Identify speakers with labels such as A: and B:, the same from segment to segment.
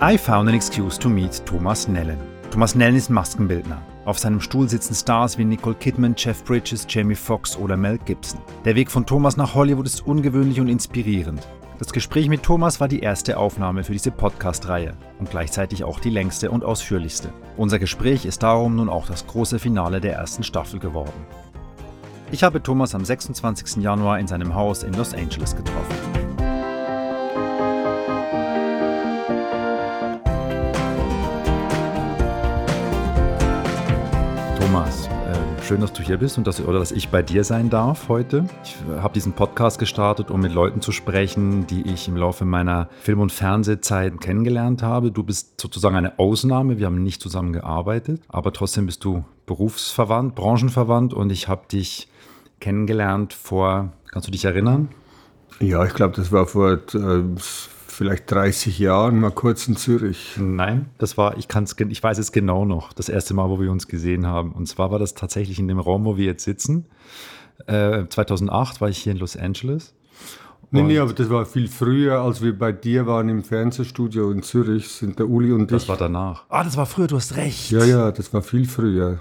A: I found an excuse to meet Thomas Nellen. Thomas Nellen ist Maskenbildner. Auf seinem Stuhl sitzen Stars wie Nicole Kidman, Jeff Bridges, Jamie Foxx oder Mel Gibson. Der Weg von Thomas nach Hollywood ist ungewöhnlich und inspirierend. Das Gespräch mit Thomas war die erste Aufnahme für diese Podcast-Reihe und gleichzeitig auch die längste und ausführlichste. Unser Gespräch ist darum nun auch das große Finale der ersten Staffel geworden. Ich habe Thomas am 26. Januar in seinem Haus in Los Angeles getroffen. Schön, dass du hier bist und dass, oder dass ich bei dir sein darf heute. Ich äh, habe diesen Podcast gestartet, um mit Leuten zu sprechen, die ich im Laufe meiner Film- und Fernsehzeit kennengelernt habe. Du bist sozusagen eine Ausnahme. Wir haben nicht zusammen gearbeitet, aber trotzdem bist du berufsverwandt, branchenverwandt und ich habe dich kennengelernt vor, kannst du dich erinnern?
B: Ja, ich glaube, das war vor äh, vielleicht 30 Jahren, mal kurz in Zürich.
A: Nein, das war, ich, kann's, ich weiß es genau noch, das erste Mal, wo wir uns gesehen haben. Und zwar war das tatsächlich in dem Raum, wo wir jetzt sitzen. Äh, 2008 war ich hier in Los Angeles.
B: Nee, nee, aber das war viel früher, als wir bei dir waren im Fernsehstudio in Zürich, sind der Uli und
A: das
B: ich.
A: Das war danach. Ah, das war früher, du hast recht.
B: Ja, ja, das war viel früher.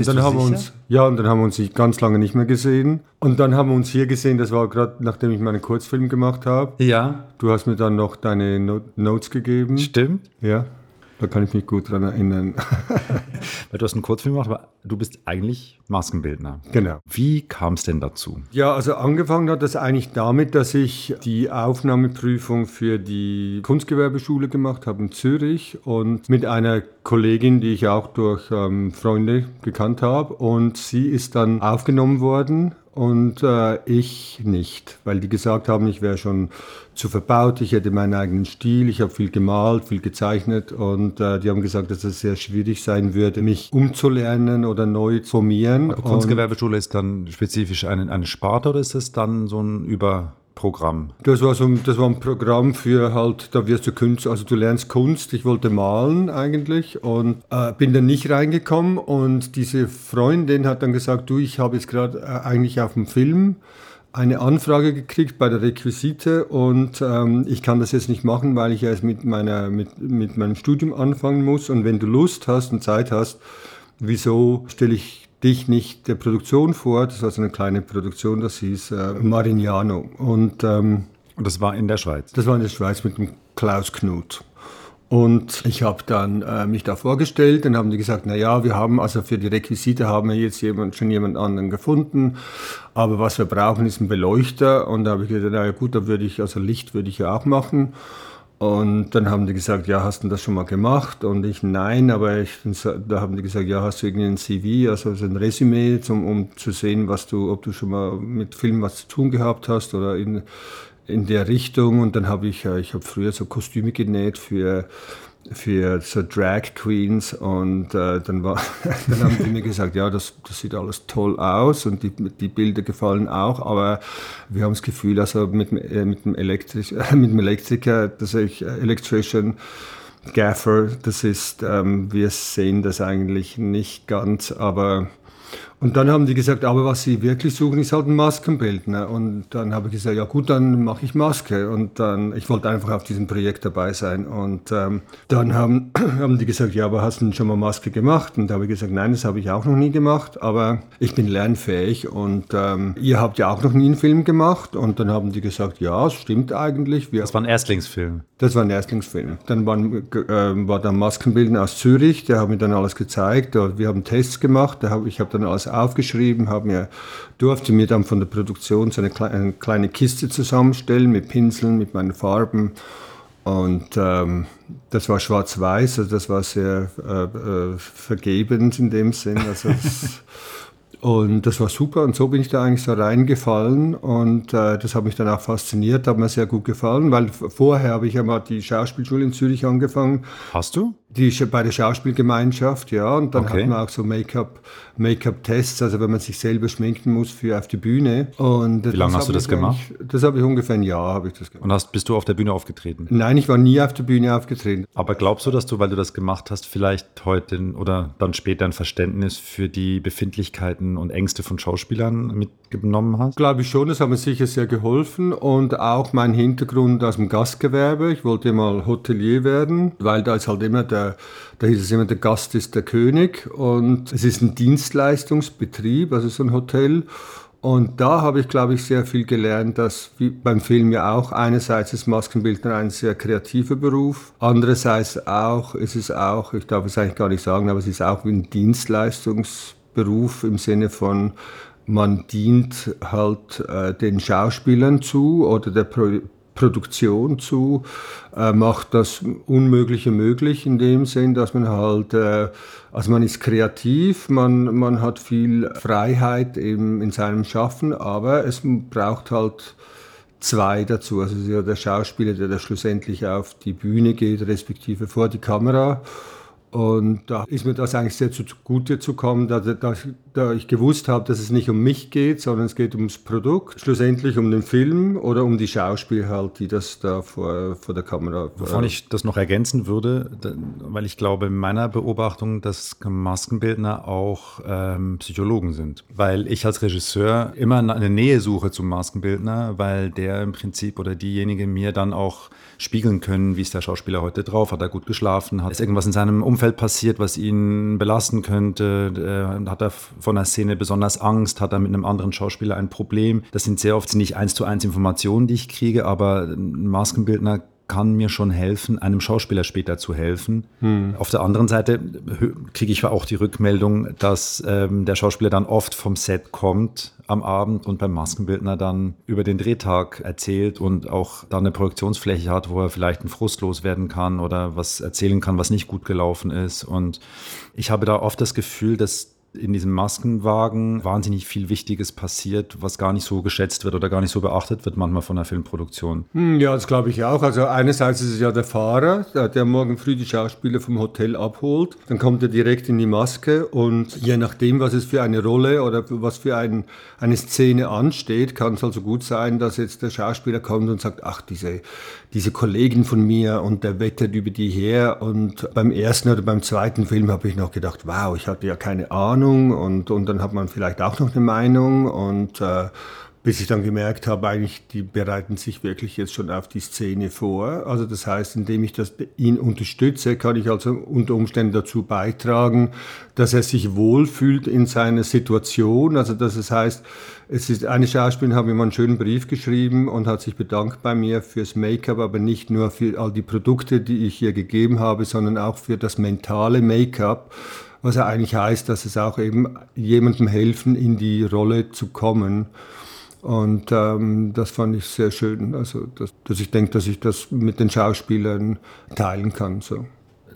A: Bist
B: dann haben wir
A: sicher?
B: uns, ja, und dann haben wir uns ganz lange nicht mehr gesehen. Und dann haben wir uns hier gesehen, das war gerade nachdem ich meinen Kurzfilm gemacht habe.
A: Ja,
B: Du hast mir dann noch deine No- Notes gegeben.
A: stimmt.
B: Ja, da kann ich mich gut dran erinnern.
A: Weil du hast einen Kurzfilm gemacht, aber du bist eigentlich Maskenbildner.
B: genau.
A: Wie kam es denn dazu?
B: Ja, also angefangen hat das eigentlich damit, dass ich die Aufnahmeprüfung für die Kunstgewerbeschule gemacht habe in Zürich und mit einer Kollegin, die ich auch durch ähm, Freunde gekannt habe. Und sie ist dann aufgenommen worden und äh, ich nicht, weil die gesagt haben, ich wäre schon zu verbaut, ich hätte meinen eigenen Stil, ich habe viel gemalt, viel gezeichnet und äh, die haben gesagt, dass es sehr schwierig sein würde, mich umzulernen oder neu zu formieren.
A: Aber Kunstgewerbeschule ist dann spezifisch eine, eine Sparte oder ist es dann so ein Überprogramm?
B: Das war, so, ein- das war ein Programm für halt, da wirst du Künstler, also du lernst Kunst. Ich wollte malen eigentlich und äh, bin dann nicht reingekommen. Und diese Freundin hat dann gesagt, du, ich habe jetzt gerade äh, eigentlich auf dem Film eine Anfrage gekriegt bei der Requisite und ähm, ich kann das jetzt nicht machen, weil ich erst mit, meiner, mit, mit meinem Studium anfangen muss. Und wenn du Lust hast und Zeit hast, wieso stelle ich dich nicht der Produktion vor? Das war so eine kleine Produktion, das hieß äh, Marignano. Und ähm,
A: Und das war in der Schweiz.
B: das war in der Schweiz mit dem Klaus Knut. Und ich habe dann äh, mich da vorgestellt, dann haben die gesagt, na ja, wir haben also für die Requisite haben wir jetzt jemand, schon jemand anderen gefunden, aber was wir brauchen ist ein Beleuchter und da habe ich gesagt, na ja gut, da würde ich also Licht würde ich ja auch machen. Und dann haben die gesagt, ja, hast du das schon mal gemacht? Und ich, nein, aber ich, da haben die gesagt, ja, hast du irgendwie ein CV, also so ein Resümee, zum, um zu sehen, was du, ob du schon mal mit Film was zu tun gehabt hast oder in, in der Richtung. Und dann habe ich, äh, ich habe früher so Kostüme genäht für, für so Drag Queens und äh, dann, war, dann haben die mir gesagt, ja, das, das sieht alles toll aus und die, die Bilder gefallen auch, aber wir haben das Gefühl, also mit, äh, mit, dem, Elektri mit dem Elektriker, dass ich äh, Electrician, Gaffer, das ist, ähm, wir sehen das eigentlich nicht ganz, aber und dann haben die gesagt, aber was sie wirklich suchen, ist halt ein Maskenbildner. Und dann habe ich gesagt, ja gut, dann mache ich Maske. Und dann, ich wollte einfach auf diesem Projekt dabei sein. Und ähm, dann haben, haben die gesagt, ja, aber hast du denn schon mal Maske gemacht? Und da habe ich gesagt, nein, das habe ich auch noch nie gemacht, aber ich bin lernfähig. Und ähm, ihr habt ja auch noch nie einen Film gemacht. Und dann haben die gesagt, ja, es stimmt eigentlich. Wir
A: Das war ein Erstlingsfilm.
B: das war ein Erstlingsfilm. Dann waren, äh, war der Maskenbildner aus Zürich, der hat mir dann alles gezeigt. Da- Wir haben Tests gemacht, da hab, ich habe dann alles aufgeschrieben, hab mir, durfte mir dann von der Produktion so eine, klei- eine kleine Kiste zusammenstellen mit Pinseln, mit meinen Farben. Und ähm, das war schwarz-weiß, also das war sehr äh, äh, vergebend in dem Sinn. Also das, und das war super und so bin ich da eigentlich so reingefallen und äh, das hat mich dann auch fasziniert, hat mir sehr gut gefallen, weil vorher habe ich ja mal die Schauspielschule in Zürich angefangen,
A: Hast du?
B: Die bei der Schauspielgemeinschaft, ja, und dann
A: Okay.
B: hat man auch so Make-up Make-up-Tests, also wenn man sich selber schminken muss für auf die Bühne. Und
A: Wie lange hast du das gemacht?
B: Das habe ich ungefähr ein Jahr habe ich das gemacht.
A: Und hast, bist du auf der Bühne aufgetreten?
B: Nein, ich war nie auf der Bühne aufgetreten.
A: Aber glaubst du, dass du, weil du das gemacht hast, vielleicht heute oder dann später ein Verständnis für die Befindlichkeiten und Ängste von Schauspielern mitgenommen hast?
B: Glaube ich schon, das hat mir sicher sehr geholfen und auch mein Hintergrund aus dem Gastgewerbe. Ich wollte mal Hotelier werden, weil da ist halt immer der, da hieß es immer, der Gast ist der König und es ist ein Dienstleistungsbetrieb, also so ein Hotel. Und da habe ich, glaube ich, sehr viel gelernt, dass wie beim Film ja auch einerseits ist Maskenbildner ein sehr kreativer Beruf, andererseits auch ist es auch, ich darf es eigentlich gar nicht sagen, aber es ist auch wie ein Dienstleistungsberuf im Sinne von man dient halt äh, den Schauspielern zu oder der Pro Produktion zu, äh, macht das Unmögliche möglich in dem Sinn, dass man halt, äh, also man ist kreativ, man, man hat viel Freiheit im, in seinem Schaffen, aber es braucht halt zwei dazu. Also der Schauspieler, der da schlussendlich auf die Bühne geht, respektive vor die Kamera und da ist mir das eigentlich sehr zugute zu kommen, da, da, da, ich gewusst habe, dass es nicht um mich geht, sondern es geht ums Produkt, schlussendlich um den Film oder um die Schauspieler halt, die das da vor, vor der Kamera.
A: Wovon ich das noch ergänzen würde, weil ich glaube in meiner Beobachtung, dass Maskenbildner auch ähm, Psychologen sind. Weil ich als Regisseur immer eine Nähe suche zum Maskenbildner, weil der im Prinzip oder diejenige mir dann auch spiegeln können, wie ist der Schauspieler heute drauf, hat er gut geschlafen, hat ist irgendwas in seinem Umfeld passiert, was ihn belasten könnte, äh, hat er von der Szene besonders Angst, hat er mit einem anderen Schauspieler ein Problem. Das sind sehr oft nicht eins zu eins Informationen, die ich kriege, aber ein Maskenbildner kann mir schon helfen, einem Schauspieler später zu helfen. Hm. Auf der anderen Seite kriege ich auch die Rückmeldung, dass ähm, der Schauspieler dann oft vom Set kommt am Abend und beim Maskenbildner dann über den Drehtag erzählt und auch dann eine Projektionsfläche hat, wo er vielleicht ein Frust loswerden kann oder was erzählen kann, was nicht gut gelaufen ist. Und ich habe da oft das Gefühl, dass in diesem Maskenwagen wahnsinnig viel Wichtiges passiert, was gar nicht so geschätzt wird oder gar nicht so beachtet wird manchmal von der Filmproduktion.
B: Hm, ja, das glaube ich auch. Also einerseits ist es ja der Fahrer, der morgen früh die Schauspieler vom Hotel abholt. Dann kommt er direkt in die Maske und je nachdem, was es für eine Rolle oder was für ein, eine Szene ansteht, kann es also gut sein, dass jetzt der Schauspieler kommt und sagt, ach, diese, diese Kollegin von mir und der wettert über die her. Und beim ersten oder beim zweiten Film habe ich noch gedacht, wow, ich hatte ja keine Ahnung Ahnung und, und dann hat man vielleicht auch noch eine Meinung und äh, bis ich dann gemerkt habe, eigentlich, die bereiten sich wirklich jetzt schon auf die Szene vor. Also das heißt, indem ich das ihn unterstütze, kann ich also unter Umständen dazu beitragen, dass er sich wohlfühlt in seiner Situation. Also dass es heißt, es ist eine Schauspielerin hat mir mal einen schönen Brief geschrieben und hat sich bedankt bei mir fürs Make-up, aber nicht nur für all die Produkte, die ich ihr gegeben habe, sondern auch für das mentale Make-up was ja eigentlich heißt, dass es auch eben jemandem helfen, in die Rolle zu kommen. Und ähm, das fand ich sehr schön, also dass, dass ich denke, dass ich das mit den Schauspielern teilen kann. So.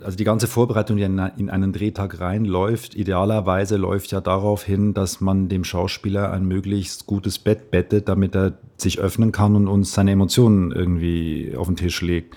A: Also die ganze Vorbereitung, die in einen Drehtag reinläuft, idealerweise läuft ja darauf hin, dass man dem Schauspieler ein möglichst gutes Bett bettet, damit er sich öffnen kann und uns seine Emotionen irgendwie auf den Tisch legt.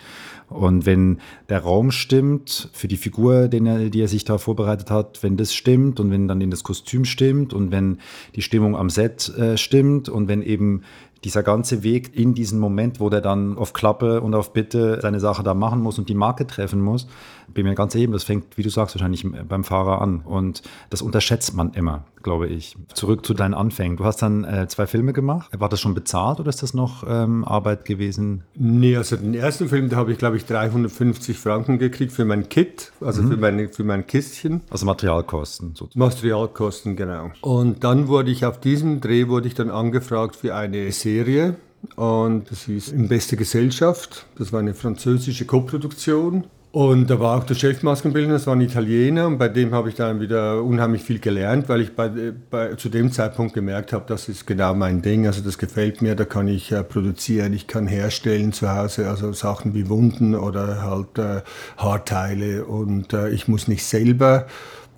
A: Und wenn der Raum stimmt für die Figur, den er, die er sich da vorbereitet hat, wenn das stimmt und wenn dann das Kostüm stimmt und wenn die Stimmung am Set äh, stimmt und wenn eben dieser ganze Weg in diesen Moment, wo der dann auf Klappe und auf Bitte seine Sache da machen muss und die Marke treffen muss, bin mir ganz eben, das fängt, wie du sagst, wahrscheinlich beim Fahrer an. Und das unterschätzt man immer, glaube ich. Zurück zu deinen Anfängen. Du hast dann äh, zwei Filme gemacht. War das schon bezahlt oder ist das noch ähm, Arbeit gewesen?
B: Nee, also den ersten Film, da habe ich, glaube ich, 350 Franken gekriegt für mein Kit, also mhm. für, meine, für mein Kistchen.
A: Also Materialkosten
B: sozusagen. Materialkosten, genau. Und dann wurde ich auf diesem Dreh, wurde ich dann angefragt für eine Serie. Und das hieß In beste Gesellschaft. Das war eine französische Koproduktion. Und da war auch der Chefmaskenbildner, das war ein Italiener und bei dem habe ich dann wieder unheimlich viel gelernt, weil ich bei, bei, zu dem Zeitpunkt gemerkt habe, das ist genau mein Ding, also das gefällt mir, da kann ich äh, produzieren, ich kann herstellen zu Hause, also Sachen wie Wunden oder halt äh, Haarteile. Und äh, ich muss nicht selber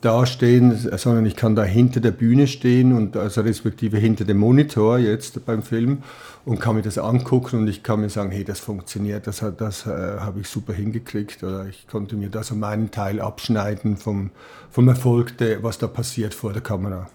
B: dastehen, sondern ich kann da hinter der Bühne stehen und also respektive hinter dem Monitor jetzt beim Film und kann mir das angucken und ich kann mir sagen, hey, das funktioniert, das, das äh, habe ich super hingekriegt oder ich konnte mir da so meinen Teil abschneiden vom, vom Erfolg, der, was da passiert vor der Kamera.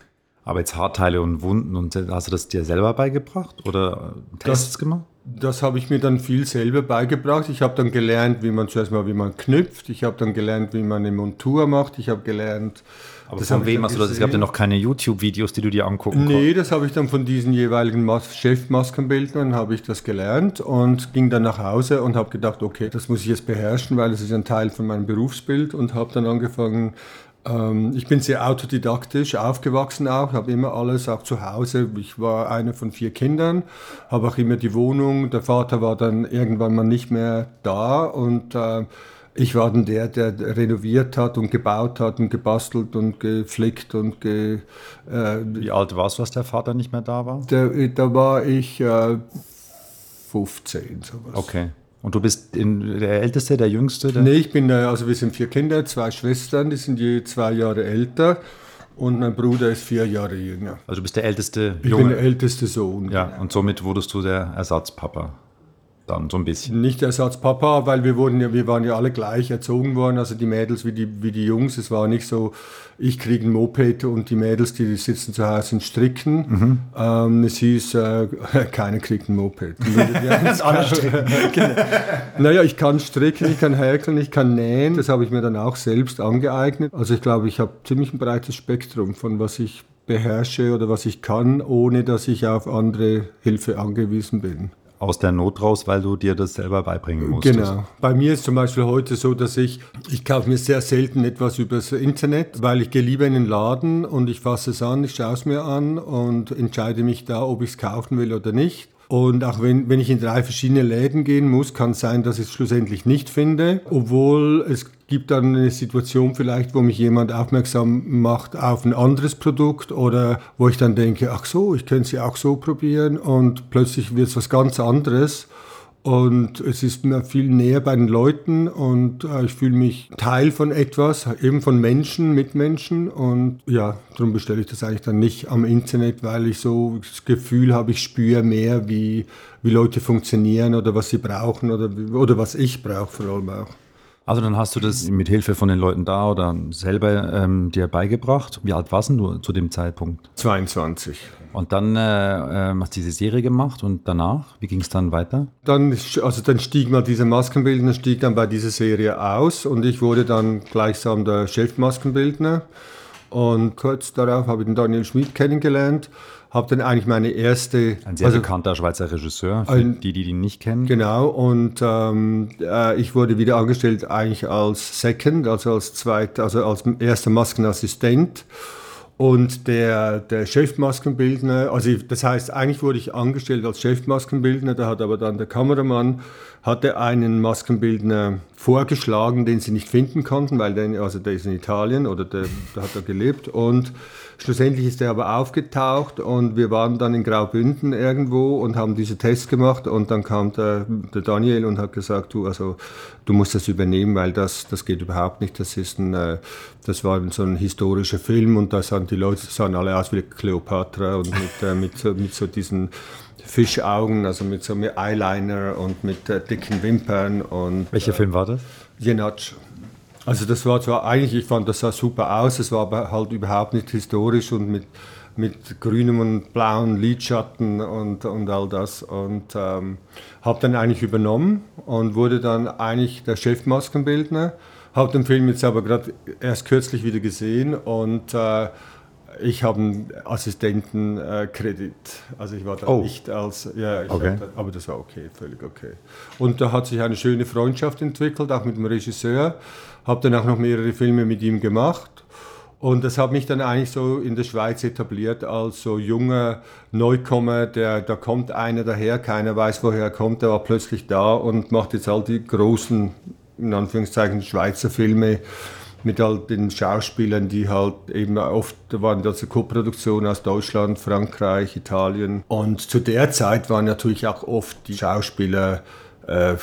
A: Aber jetzt Haarteile und Wunden und hast du das dir selber beigebracht oder Tests
B: das,
A: gemacht?
B: Das habe ich mir dann viel selber beigebracht. Ich habe dann gelernt, wie man zuerst mal, wie man knüpft. Ich habe dann gelernt, wie man eine Montur macht. Ich habe gelernt.
A: Aber das von wem hast du das? Es gab ja noch keine YouTube-Videos, die du dir angucken
B: Nee, konntest. das habe ich dann von diesen jeweiligen Chefmaskenbildnern habe ich das gelernt und ging dann nach Hause und habe gedacht, okay, das muss ich jetzt beherrschen, weil es ist ein Teil von meinem Berufsbild und habe dann angefangen, ich bin sehr autodidaktisch aufgewachsen auch, habe immer alles auch zu Hause. Ich war einer von vier Kindern, habe auch immer die Wohnung. Der Vater war dann irgendwann mal nicht mehr da und äh, ich war dann der, der renoviert hat und gebaut hat und gebastelt und geflickt und ge,
A: äh, Wie alt warst du, als der Vater nicht mehr da war?
B: Der, da war ich äh, 15, sowas.
A: Okay. Und du bist in, der Älteste, der Jüngste? Der
B: nee, ich bin, äh, also wir sind vier Kinder, zwei Schwestern, die sind je zwei Jahre älter. Und mein Bruder ist vier Jahre jünger.
A: Also du bist der älteste
B: Junge? Ich bin der älteste Sohn.
A: Ja, und somit wurdest du der Ersatzpapa dann so ein bisschen.
B: Nicht Ersatzpapa, weil wir wurden ja, wir waren ja alle gleich erzogen worden, also die Mädels wie die, wie die Jungs. Es war nicht so, ich kriege ein Moped und die Mädels, die sitzen zu Hause und stricken. Mhm. Ähm, es hieß, äh, keiner kriegt ein Moped.
A: das alle stricken.
B: genau. Naja, ich kann stricken, ich kann häkeln, ich kann nähen. Das habe ich mir dann auch selbst angeeignet. Also ich glaube, ich habe ziemlich ein breites Spektrum von was ich beherrsche oder was ich kann, ohne dass ich auf andere Hilfe angewiesen bin
A: aus der Not raus, weil du dir das selber beibringen musstest.
B: Genau. Bei mir ist zum Beispiel heute so, dass ich, ich kaufe mir sehr selten etwas übers Internet, weil ich gehe lieber in den Laden und ich fasse es an, ich schaue es mir an und entscheide mich da, ob ich es kaufen will oder nicht. Und auch wenn, wenn ich in drei verschiedene Läden gehen muss, kann es sein, dass ich es schlussendlich nicht finde, obwohl es gibt dann eine Situation vielleicht, wo mich jemand aufmerksam macht auf ein anderes Produkt oder wo ich dann denke, ach so, ich könnte ja auch so probieren. Und plötzlich wird es was ganz anderes und es ist mir viel näher bei den Leuten und äh, ich fühle mich Teil von etwas, eben von Menschen, Mitmenschen. Und ja, darum bestelle ich das eigentlich dann nicht am Internet, weil ich so das Gefühl habe, ich spüre mehr, wie, wie Leute funktionieren oder was sie brauchen oder, oder was ich brauche vor allem auch.
A: Also dann hast du das mit Hilfe von den Leuten da oder selber ähm, dir beigebracht. Wie alt warst du zu dem Zeitpunkt?
B: 22.
A: Und dann äh, äh, hast du diese Serie gemacht und danach, wie ging es dann weiter?
B: Dann, also dann stieg mal diese Maskenbildner, stieg dann bei dieser Serie aus und ich wurde dann gleichsam der Chefmaskenbildner. Und kurz darauf habe ich den Daniel Schmid kennengelernt habe dann eigentlich meine erste.
A: Ein sehr also, bekannter Schweizer Regisseur, für ein, die, die ihn nicht kennen.
B: Genau, und ähm, äh, ich wurde wieder angestellt eigentlich als Second, also als zweiter, also als erster Maskenassistent. Und der, der Chefmaskenbildner, also ich, das heißt, eigentlich wurde ich angestellt als Chefmaskenbildner, da hat aber dann der Kameramann hatte einen Maskenbildner vorgeschlagen, den sie nicht finden konnten, weil der, also der ist in Italien oder der, der hat da gelebt und Schlussendlich ist er aber aufgetaucht und wir waren dann in Graubünden irgendwo und haben diese Tests gemacht und dann kam der, der Daniel und hat gesagt, du, also, du musst das übernehmen, weil das, das geht überhaupt nicht. Das ist ein, äh, das war so ein historischer Film und da sahen die Leute sahen alle aus wie Cleopatra und mit, äh, mit, so, mit so diesen Fischaugen, also mit so einem Eyeliner und mit äh, dicken Wimpern. Und,
A: Welcher äh, Film war das?
B: Jenatsch. Also das war zwar eigentlich, ich fand das sah super aus, es war aber halt überhaupt nicht historisch und mit, mit grünem und blauem Lidschatten und, und all das. Und ähm, habe dann eigentlich übernommen und wurde dann eigentlich der Chefmaskenbildner. Habe den Film jetzt aber gerade erst kürzlich wieder gesehen und äh, ich habe einen Assistentenkredit. Äh, also ich war da oh. nicht als, ja,
A: okay.
B: da, aber das war okay, völlig okay. Und da hat sich eine schöne Freundschaft entwickelt, auch mit dem Regisseur. Habe dann auch noch mehrere Filme mit ihm gemacht. Und das hat mich dann eigentlich so in der Schweiz etabliert als so junger Neukommer, der, da kommt einer daher, keiner weiß, woher er kommt, der war plötzlich da und macht jetzt all die großen, in Anführungszeichen, Schweizer Filme mit all den Schauspielern, die halt eben oft, waren das eine Co-Produktion aus Deutschland, Frankreich, Italien. Und zu der Zeit waren natürlich auch oft die Schauspieler äh,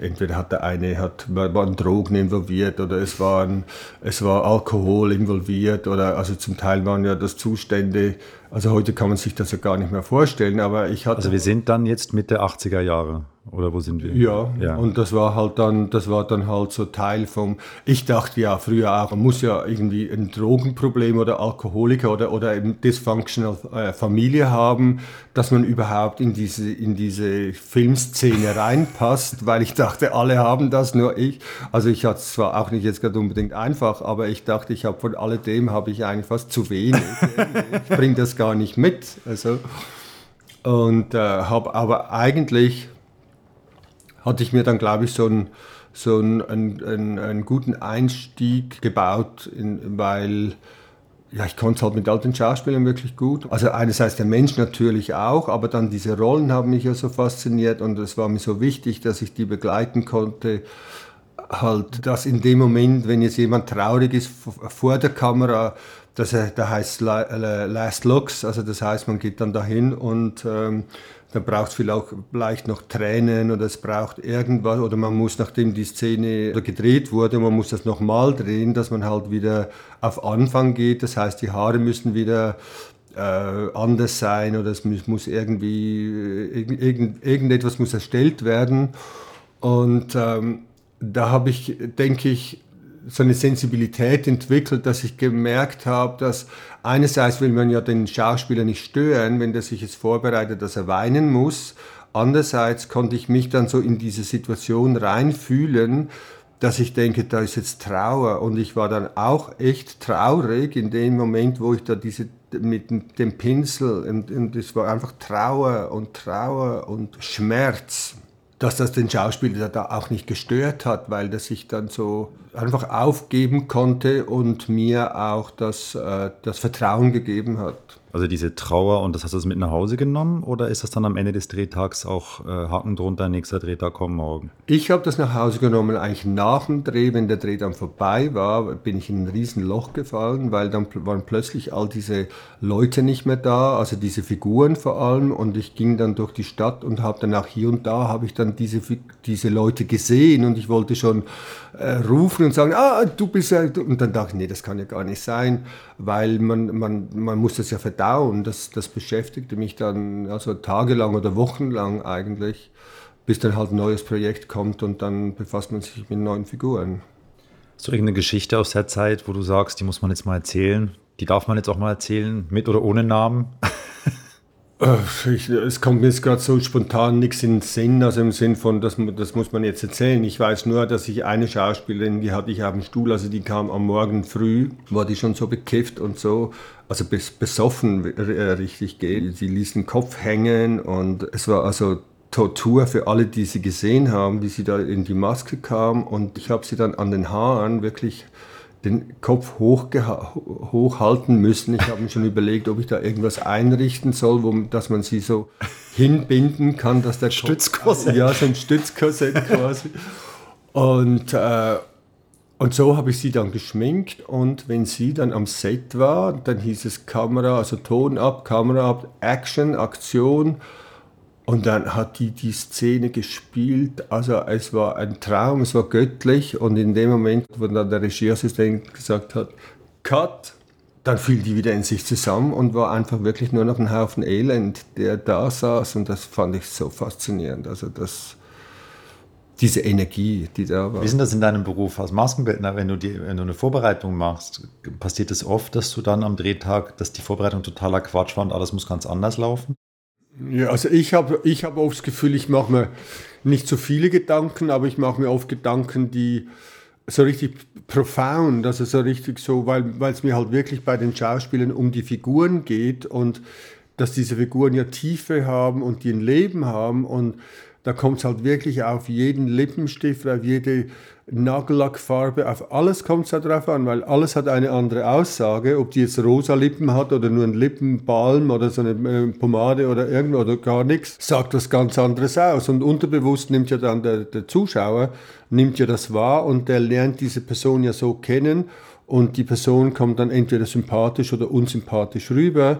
B: entweder hat der eine hat, waren Drogen involviert oder es, waren, es war Alkohol involviert oder also zum Teil waren ja das Zustände, also heute kann man sich das ja gar nicht mehr vorstellen, aber ich hatte...
A: Also wir sind dann jetzt Mitte 80er Jahre Oder wo sind wir?
B: Ja, ja, und das war halt dann, das war dann halt so Teil vom. Ich dachte ja früher auch, man muss ja irgendwie ein Drogenproblem oder Alkoholiker oder, oder ein dysfunctional äh, Familie haben, dass man überhaupt in diese, in diese Filmszene reinpasst, weil ich dachte, alle haben das, nur ich. Also ich hatte es zwar auch nicht jetzt gerade unbedingt einfach, aber ich dachte, ich habe von alledem habe ich eigentlich fast zu wenig. ich bringe das gar nicht mit. Also, und äh, habe aber eigentlich hatte ich mir dann, glaube ich, so einen, so einen, einen, guten Einstieg gebaut, in, weil ja, ich konnte es halt mit alten Schauspielern wirklich gut. Also einerseits der Mensch natürlich auch, aber dann diese Rollen haben mich ja so fasziniert und es war mir so wichtig, dass ich die begleiten konnte. Halt, dass in dem Moment, wenn jetzt jemand traurig ist vor der Kamera, dass er, da heißt Last Looks, also das heißt, man geht dann dahin und ähm, dann braucht es vielleicht noch Tränen oder es braucht irgendwas oder man muss, nachdem die Szene gedreht wurde, man muss das nochmal drehen, dass man halt wieder auf Anfang geht. Das heißt, die Haare müssen wieder äh, anders sein oder es muss irgendwie, irgend, irgendetwas muss erstellt werden. Und ähm, da habe ich, denke ich, so eine Sensibilität entwickelt, dass ich gemerkt habe, dass einerseits will man ja den Schauspieler nicht stören, wenn der sich jetzt vorbereitet, dass er weinen muss. Andererseits konnte ich mich dann so in diese Situation reinfühlen, dass ich denke, da ist jetzt Trauer. Und ich war dann auch echt traurig in dem Moment, wo ich da diese mit dem Pinsel und, und es war einfach Trauer und Trauer und Schmerz dass das den Schauspieler da auch nicht gestört hat, weil der sich dann so einfach aufgeben konnte und mir auch das, äh, das Vertrauen gegeben hat.
A: Also diese Trauer und das hast du mit nach Hause genommen oder ist das dann am Ende des Drehtags auch äh, Haken drunter, nächster Drehtag kommt morgen?
B: Ich habe das nach Hause genommen eigentlich nach dem Dreh, wenn der Dreh dann vorbei war, bin ich in ein Riesenloch gefallen, weil dann waren plötzlich all diese Leute nicht mehr da, also diese Figuren vor allem und ich ging dann durch die Stadt und habe dann auch hier und da habe ich dann diese, diese Leute gesehen und ich wollte schon rufen und sagen, ah, du bist ja, und dann dachte ich, nee, das kann ja gar nicht sein, weil man, man, man muss das ja verdauen. Das, das beschäftigte mich dann also tagelang oder wochenlang eigentlich, bis dann halt ein neues Projekt kommt und dann befasst man sich mit neuen Figuren.
A: Hast du irgendeine Geschichte aus der Zeit, wo du sagst, die muss man jetzt mal erzählen? Die darf man jetzt auch mal erzählen, mit oder ohne Namen?
B: Äh, ich, es kommt mir jetzt gerade so spontan nichts in den Sinn, also im Sinn von, das, das muss man jetzt erzählen. Ich weiß nur, dass ich eine Schauspielerin, die hatte ich auf dem Stuhl, also die kam am Morgen früh, war die schon so bekifft und so, also bes, besoffen äh, richtig geht. Sie ließ den Kopf hängen und es war also Tortur für alle, die sie gesehen haben, wie sie da in die Maske kam und ich habe sie dann an den Haaren wirklich den Kopf hochhalten müssen. Ich habe mir schon überlegt, ob ich da irgendwas einrichten soll, wo, dass man sie so hinbinden kann, dass der
A: Stützkorsett.
B: ja, so ein Stützkorsett quasi. Und, äh, und so habe ich sie dann geschminkt und wenn sie dann am Set war, dann hieß es Kamera, also Ton ab, Kamera ab, Action, Aktion und dann hat die die Szene gespielt. Also es war ein Traum, es war göttlich. Und in dem Moment, wo dann der Regieassistent gesagt hat, Cut, dann fiel die wieder in sich zusammen und war einfach wirklich nur noch ein Haufen Elend, der da saß. Und das fand ich so faszinierend. Also das, diese Energie, die da war.
A: Wie ist denn das in deinem Beruf als Maskenbildner, wenn du, die, wenn du eine Vorbereitung machst? Passiert es oft, dass du dann am Drehtag, dass die Vorbereitung totaler Quatsch war und alles muss ganz anders laufen?
B: Ja, also ich habe ich hab oft das Gefühl, ich mache mir nicht so viele Gedanken, aber ich mache mir oft Gedanken, die so richtig profound, also so richtig so, weil es mir halt wirklich bei den Schauspielern um die Figuren geht und dass diese Figuren ja Tiefe haben und die ein Leben haben und da kommt es halt wirklich auf jeden Lippenstift, auf jede Nagellackfarbe, auf alles kommt es da drauf an, weil alles hat eine andere Aussage, ob die jetzt rosa Lippen hat oder nur ein Lippenbalm oder so eine äh, Pomade oder irgendwas oder gar nichts, sagt was ganz anderes aus. Und unterbewusst nimmt ja dann der, der Zuschauer, nimmt ja das wahr und der lernt diese Person ja so kennen und die Person kommt dann entweder sympathisch oder unsympathisch rüber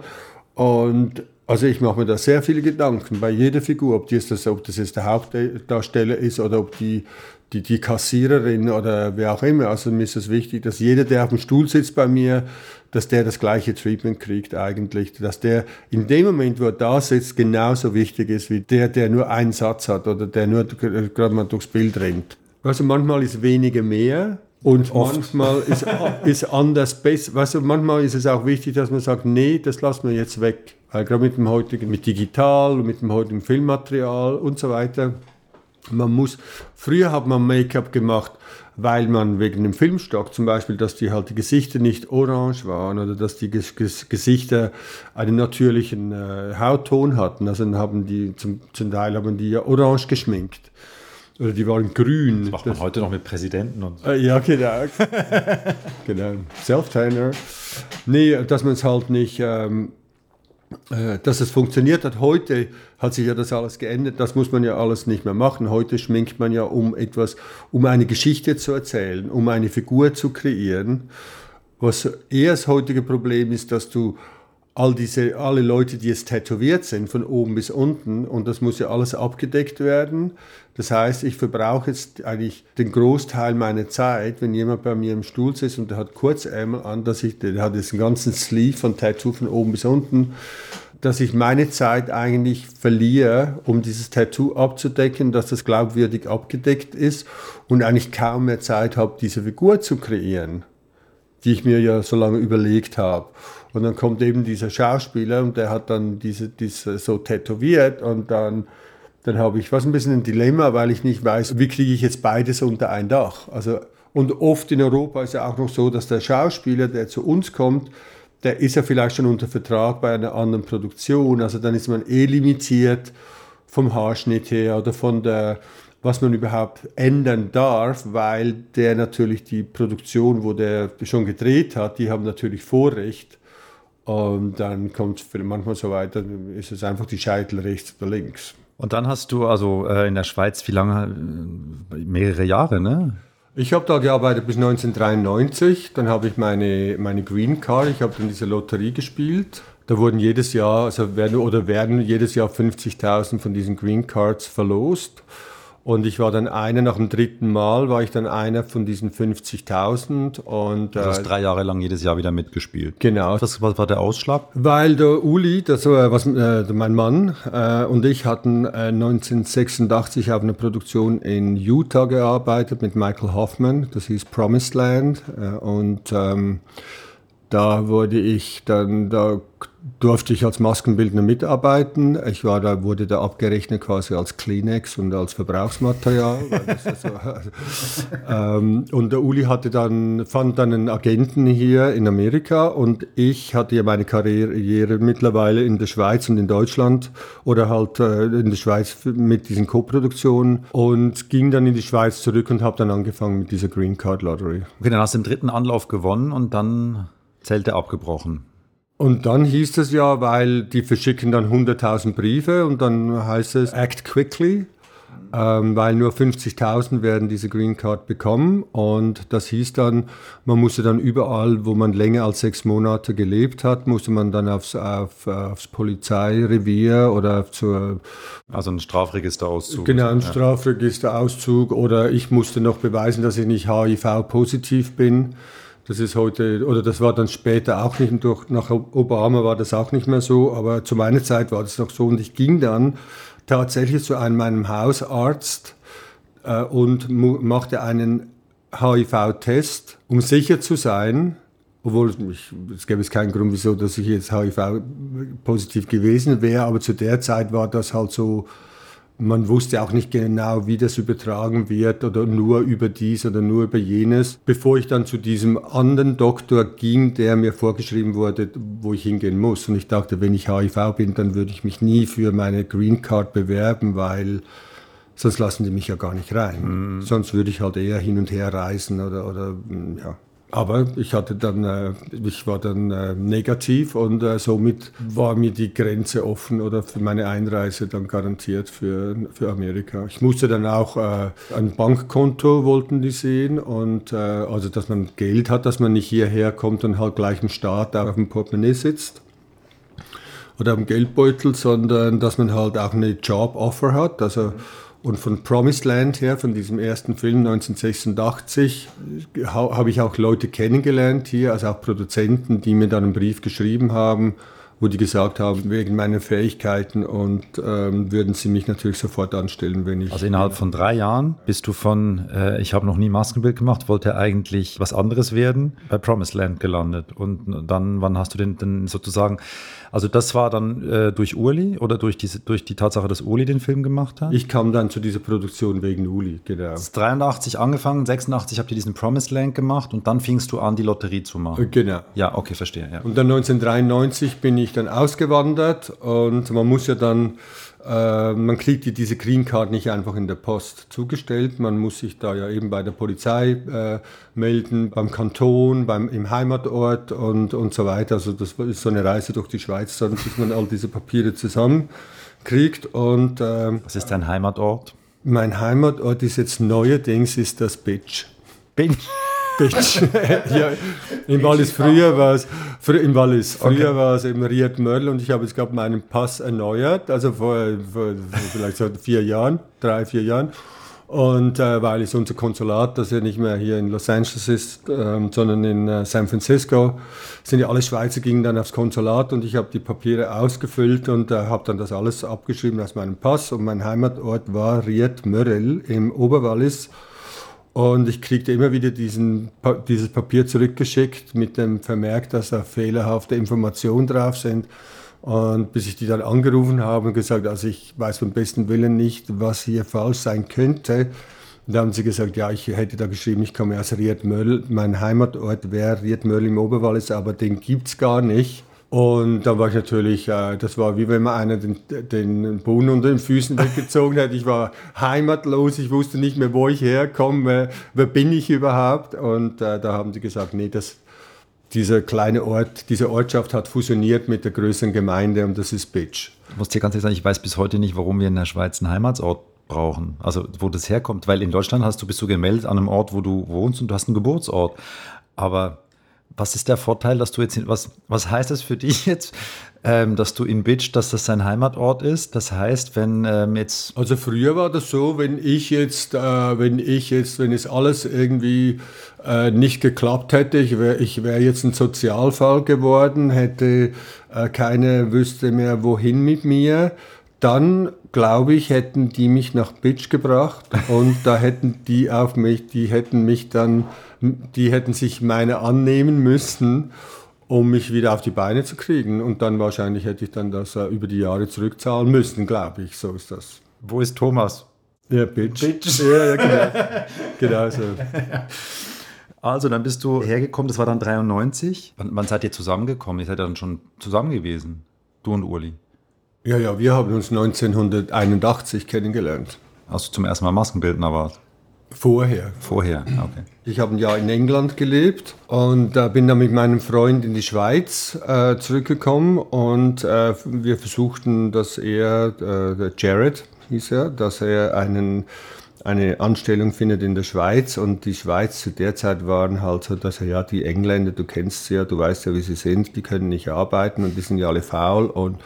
B: und also ich mache mir da sehr viele Gedanken bei jeder Figur, ob, das, ob das jetzt der Hauptdarsteller ist oder ob die die, die Kassiererin oder wer auch immer. Also mir ist es wichtig, dass jeder, der auf dem Stuhl sitzt bei mir, dass der das gleiche Treatment kriegt eigentlich, dass der in dem Moment, wo er da sitzt, genauso wichtig ist wie der, der nur einen Satz hat oder der nur gerade mal durchs Bild rennt. Also manchmal ist weniger mehr und Oft. manchmal ist, ist anders besser. Weißt du, manchmal ist es auch wichtig, dass man sagt, nee, das lassen wir jetzt weg. Weil gerade mit dem heutigen, mit digital, mit dem heutigen Filmmaterial und so weiter. Man muss, früher hat man Make-up gemacht, weil man wegen dem Filmstock zum Beispiel, dass die halt die Gesichter nicht orange waren oder dass die Gesichter einen natürlichen äh, Hautton hatten. Also dann haben die zum, zum Teil haben die ja orange geschminkt. Oder die waren grün.
A: Das macht man das, heute noch mit Präsidenten und
B: so. Äh, ja, genau. genau. Self-Tanner. Nee, dass man es halt nicht ähm, äh, dass es funktioniert hat. Heute hat sich ja das alles geändert. Das muss man ja alles nicht mehr machen. Heute schminkt man ja, um etwas, um eine Geschichte zu erzählen, um eine Figur zu kreieren. Was eher das heutige Problem ist, dass du all diese, alle Leute, die jetzt tätowiert sind, von oben bis unten, und das muss ja alles abgedeckt werden. Das heißt, ich verbrauche jetzt eigentlich den Großteil meiner Zeit, wenn jemand bei mir im Stuhl sitzt und der hat Kurzärmel an, dass ich, der hat jetzt einen ganzen Sleeve von Tattoo von oben bis unten, dass ich meine Zeit eigentlich verliere, um dieses Tattoo abzudecken, dass das glaubwürdig abgedeckt ist und eigentlich kaum mehr Zeit habe, diese Figur zu kreieren, die ich mir ja so lange überlegt habe. Und dann kommt eben dieser Schauspieler und der hat dann diese, diese so tätowiert und dann, dann habe ich was ein bisschen ein Dilemma, weil ich nicht weiß, wie kriege ich jetzt beides unter ein Dach. Also, und oft in Europa ist ja auch noch so, dass der Schauspieler, der zu uns kommt, der ist ja vielleicht schon unter Vertrag bei einer anderen Produktion. Also dann ist man eh limitiert vom Haarschnitt her oder von der, was man überhaupt ändern darf, weil der natürlich die Produktion, wo der schon gedreht hat, die haben natürlich Vorrecht. Und dann kommt es manchmal so weiter, ist es einfach die Scheitel rechts oder links.
A: Und dann hast du also äh, in der Schweiz, wie lange? Äh, mehrere Jahre, ne?
B: Ich habe da gearbeitet bis 1993. Dann habe ich meine, meine Green Card, ich habe dann diese Lotterie gespielt. Da wurden jedes Jahr, also werden oder werden jedes Jahr 50.000 von diesen Green Cards verlost. Und ich war dann einer, nach dem dritten Mal war ich dann einer von diesen 50.000. Und,
A: du hast äh, drei Jahre lang jedes Jahr wieder mitgespielt.
B: Genau.
A: Was, was war der Ausschlag?
B: Weil der Uli, das war was, äh, mein Mann äh, und ich hatten äh, 1986 auf einer Produktion in Utah gearbeitet mit Michael Hoffman. Das hieß Promised Land. Äh, und ähm, da wurde ich dann, da durfte ich als Maskenbildner mitarbeiten. Ich war da, wurde da abgerechnet quasi als Kleenex und als Verbrauchsmaterial. also, ähm, und der Uli hatte dann, fand dann einen Agenten hier in Amerika und ich hatte ja meine Karriere mittlerweile in der Schweiz und in Deutschland oder halt äh, in der Schweiz mit diesen Co-Produktionen und ging dann in die Schweiz zurück und habe dann angefangen mit dieser Green Card Lottery.
A: Okay, dann hast du im dritten Anlauf gewonnen und dann Zelte abgebrochen.
B: Und dann hieß es ja, weil die verschicken dann 100.000 Briefe und dann heißt es Act Quickly, ähm, weil nur 50.000 werden diese Green Card bekommen. Und das hieß dann, man musste dann überall, wo man länger als sechs Monate gelebt hat, musste man dann aufs, auf, aufs Polizeirevier oder zur...
A: Also ein Strafregisterauszug.
B: Genau, ein ja. Strafregisterauszug. Oder ich musste noch beweisen, dass ich nicht HIV-positiv bin. Das ist heute, oder das war dann später auch nicht, durch, nach Obama war das auch nicht mehr so, aber zu meiner Zeit war das noch so. Und ich ging dann tatsächlich zu einem meinem Hausarzt äh, und machte einen HIV-Test, um sicher zu sein, obwohl ich, es gäbe es keinen Grund, wieso, dass ich jetzt HIV-positiv gewesen wäre, aber zu der Zeit war das halt so man wusste auch nicht genau, wie das übertragen wird oder nur über dies oder nur über jenes. Bevor ich dann zu diesem anderen Doktor ging, der mir vorgeschrieben wurde, wo ich hingehen muss. Und ich dachte, wenn ich HIV bin, dann würde ich mich nie für meine Green Card bewerben, weil sonst lassen die mich ja gar nicht rein. Mhm. Sonst würde ich halt eher hin und her reisen oder, oder ja. Aber ich hatte dann, äh, ich war dann äh, negativ und äh, somit war mir die Grenze offen oder für meine Einreise dann garantiert für, für Amerika. Ich musste dann auch ein Bankkonto wollten die sehen und also dass man Geld hat, dass man nicht hierher kommt und halt gleich im Staat auf dem Portemonnaie sitzt oder am Geldbeutel, sondern dass man halt auch eine Job-Offer hat. Also Und von Promised Land her, von diesem ersten Film 1986, habe ich auch Leute kennengelernt hier, also auch Produzenten, die mir dann einen Brief geschrieben haben wo die gesagt haben, wegen meiner Fähigkeiten und ähm, würden sie mich natürlich sofort anstellen, wenn ich.
A: Also innerhalb von drei Jahren bist du von, äh, ich habe noch nie Maskenbild gemacht, wollte eigentlich was anderes werden, bei Promised Land gelandet. Und dann, wann hast du denn, denn sozusagen, also das war dann äh, durch Uli oder durch, diese, durch die Tatsache, dass Uli den Film gemacht hat?
B: Ich kam dann zu dieser Produktion wegen Uli,
A: genau. Du hast 83 angefangen, 86 habt ihr diesen Promised Land gemacht und dann fingst du an, die Lotterie zu machen.
B: Genau.
A: Ja, okay, verstehe. Ja.
B: Und dann 1993 bin ich dann ausgewandert und man muss ja dann, äh, man kriegt die, diese Green Card nicht einfach in der Post zugestellt, man muss sich da ja eben bei der Polizei äh, melden, beim Kanton, beim, im Heimatort und, und so weiter. Also das ist so eine Reise durch die Schweiz, dann, bis man all diese Papiere zusammenkriegt. Und,
A: äh, Was ist dein Heimatort?
B: Mein Heimatort ist jetzt neuerdings ist das Bitch. Bitch? Bitch. ja, Im Wallis früher war es, im Wallis früher okay. war es eben Riet Mörl und ich habe jetzt gerade meinen Pass erneuert, also vor, vor vielleicht so vier Jahren, drei, vier Jahren. Und äh, weil es unser Konsulat, das ja nicht mehr hier in Los Angeles ist, ähm, sondern in äh, San Francisco, sind ja alle Schweizer, gingen dann aufs Konsulat und ich habe die Papiere ausgefüllt und äh, habe dann das alles abgeschrieben aus meinem Pass. Und mein Heimatort war Riet Mörel im Oberwallis. Und ich kriegte immer wieder diesen, dieses Papier zurückgeschickt mit dem Vermerk, dass da fehlerhafte Informationen drauf sind. Und bis ich die dann angerufen habe und gesagt, also ich weiß vom besten Willen nicht, was hier falsch sein könnte. Und da haben sie gesagt, ja, ich hätte da geschrieben, ich komme aus Riedmöll. Mein Heimatort wäre Riedmöll im Oberwallis, aber den gibt es gar nicht. Und dann war ich natürlich, äh, das war wie wenn man einer den, den Boden unter den Füßen weggezogen hat. Ich war heimatlos, ich wusste nicht mehr, wo ich herkomme, wer, wer bin ich überhaupt. Und äh, da haben sie gesagt, nee, das, dieser kleine Ort, diese Ortschaft hat fusioniert mit der größeren Gemeinde und das ist Bitch.
A: Ich muss dir ganz ehrlich sagen, ich weiß bis heute nicht, warum wir in der Schweiz einen Heimatsort brauchen. Also wo das herkommt. Weil in Deutschland hast du, bist du gemeldet an einem Ort, wo du wohnst und du hast einen Geburtsort. Aber was ist der Vorteil, dass du jetzt, was, was heißt das für dich jetzt, ähm, dass du in Bitch, dass das sein Heimatort ist? Das heißt, wenn ähm, jetzt.
B: Also früher war das so, wenn ich jetzt, äh, wenn ich jetzt, wenn es alles irgendwie äh, nicht geklappt hätte, ich wäre ich wär jetzt ein Sozialfall geworden, hätte äh, keine wüsste mehr, wohin mit mir, dann glaube ich, hätten die mich nach Bitch gebracht und da hätten die auf mich, die hätten mich dann die hätten sich meine annehmen müssen, um mich wieder auf die Beine zu kriegen. Und dann wahrscheinlich hätte ich dann das äh, über die Jahre zurückzahlen müssen, glaube ich. So ist das.
A: Wo ist Thomas?
B: Ja, Bitch. Bitch. Ja, ja, genau. genau so.
A: Also, dann bist du hergekommen, das war dann 93. Wann, wann seid ihr zusammengekommen? Ihr seid dann schon zusammen gewesen, du und Uli.
B: Ja, ja, wir haben uns 1981 kennengelernt.
A: Als du zum ersten Mal Maskenbildner warst?
B: Vorher.
A: Vorher, okay.
B: Ich habe ein Jahr in England gelebt und äh, bin dann mit meinem Freund in die Schweiz äh, zurückgekommen und äh, wir versuchten, dass er, äh, der Jared hieß er, dass er einen, eine Anstellung findet in der Schweiz und die Schweiz zu der Zeit waren halt so, dass er ja die Engländer, du kennst sie ja, du weißt ja, wie sie sind, die können nicht arbeiten und die sind ja alle faul und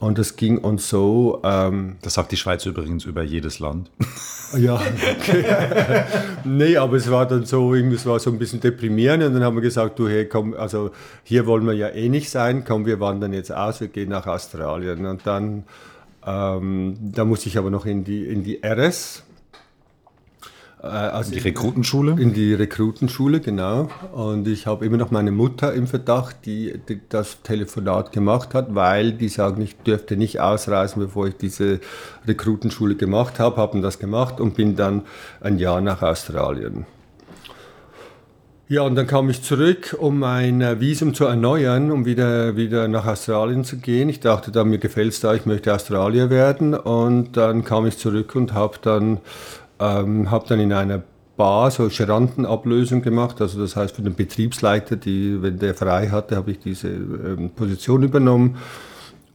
B: und das ging uns so.
A: Ähm, das sagt die Schweiz übrigens über jedes Land.
B: Ja, okay. nee, aber es war dann so, es war so ein bisschen deprimierend und dann haben wir gesagt, du, hey, komm, also hier wollen wir ja eh nicht sein, komm, wir wandern jetzt aus, wir gehen nach Australien. Und dann, ähm, da musste ich aber noch in die, in die RS,
A: also in die Rekrutenschule?
B: In die Rekrutenschule, genau. Und ich habe immer noch meine Mutter im Verdacht, die, die, das Telefonat gemacht hat, weil die sagen, ich dürfte nicht ausreisen, bevor ich diese Rekrutenschule gemacht habe, haben das gemacht und bin dann ein Jahr nach Australien. Ja, und dann kam ich zurück, um mein Visum zu erneuern, um wieder, wieder nach Australien zu gehen. Ich dachte da, mir gefällt es da, ich möchte Australier werden. Und dann kam ich zurück und habe dann ähm, habe dann in einer Bar so Gerantenablösung gemacht, also das heißt für den Betriebsleiter, die, wenn der frei hatte, habe ich diese ähm, Position übernommen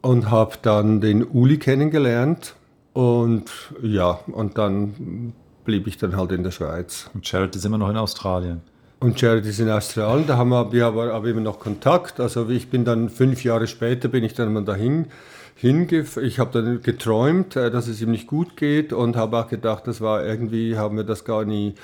B: und habe dann den Uli kennengelernt und ja, und dann blieb ich dann halt in der Schweiz.
A: Und Jared ist immer noch in Australien.
B: Und Jared ist in Australien, da haben wir aber, aber immer noch Kontakt. Also ich bin dann fünf Jahre später, bin ich dann mal dahin hingef ich habe dann geträumt, äh, dass es ihm nicht gut geht und habe auch gedacht, das war irgendwie, haben wir das gar nie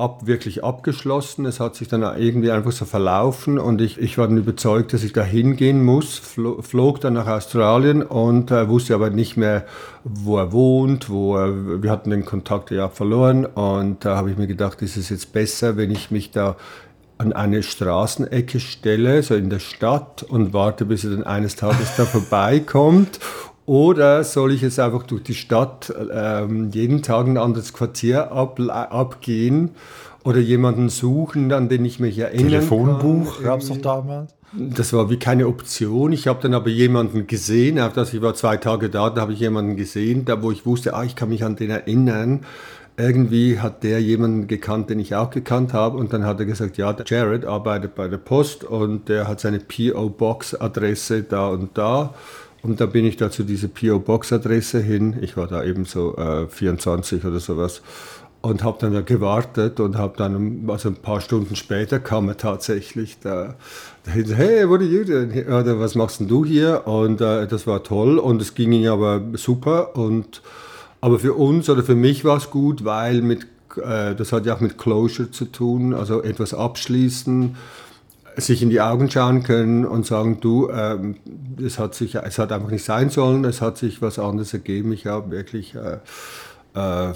B: ab, wirklich abgeschlossen. Es hat sich dann irgendwie einfach so verlaufen und ich, ich war dann überzeugt, dass ich da hingehen muss, flo, flog dann nach Australien und äh, wusste aber nicht mehr, wo er wohnt, wo er, wir hatten den Kontakt ja verloren und da habe ich mir gedacht, ist es jetzt besser, wenn ich mich da an eine Straßenecke stelle, so in der Stadt und warte, bis er dann eines Tages da vorbeikommt oder soll ich jetzt einfach durch die Stadt ähm, jeden Tag ein anderes Quartier ab, abgehen oder jemanden suchen, an den ich mich erinnere?
A: Telefonbuch gab es doch damals.
B: Das war wie keine Option. Ich habe dann aber jemanden gesehen, auf das ich war zwei Tage da, da habe ich jemanden gesehen, da wo ich wusste, ah, ich kann mich an den erinnern. Irgendwie hat der jemanden gekannt, den ich auch gekannt habe. Und dann hat er gesagt, ja, der Jared arbeitet bei der Post und der hat seine PO Box Adresse da und da. Und da bin ich da zu dieser PO-Box-Adresse hin. Ich war da eben so äh, 24 oder sowas. Und habe dann da gewartet und habe dann, also ein paar Stunden später kam er tatsächlich da, dahin, hey, what are you doing? Oder was machst denn du hier? Und äh, das war toll und es ging ihm aber super. Und, aber für uns oder für mich war es gut, weil mit, äh, das hat ja auch mit Closure zu tun, also etwas abschließen sich in die Augen schauen können und sagen, du, ähm, es, hat sich, es hat einfach nicht sein sollen, es hat sich was anderes ergeben. Ich habe wirklich äh, äh,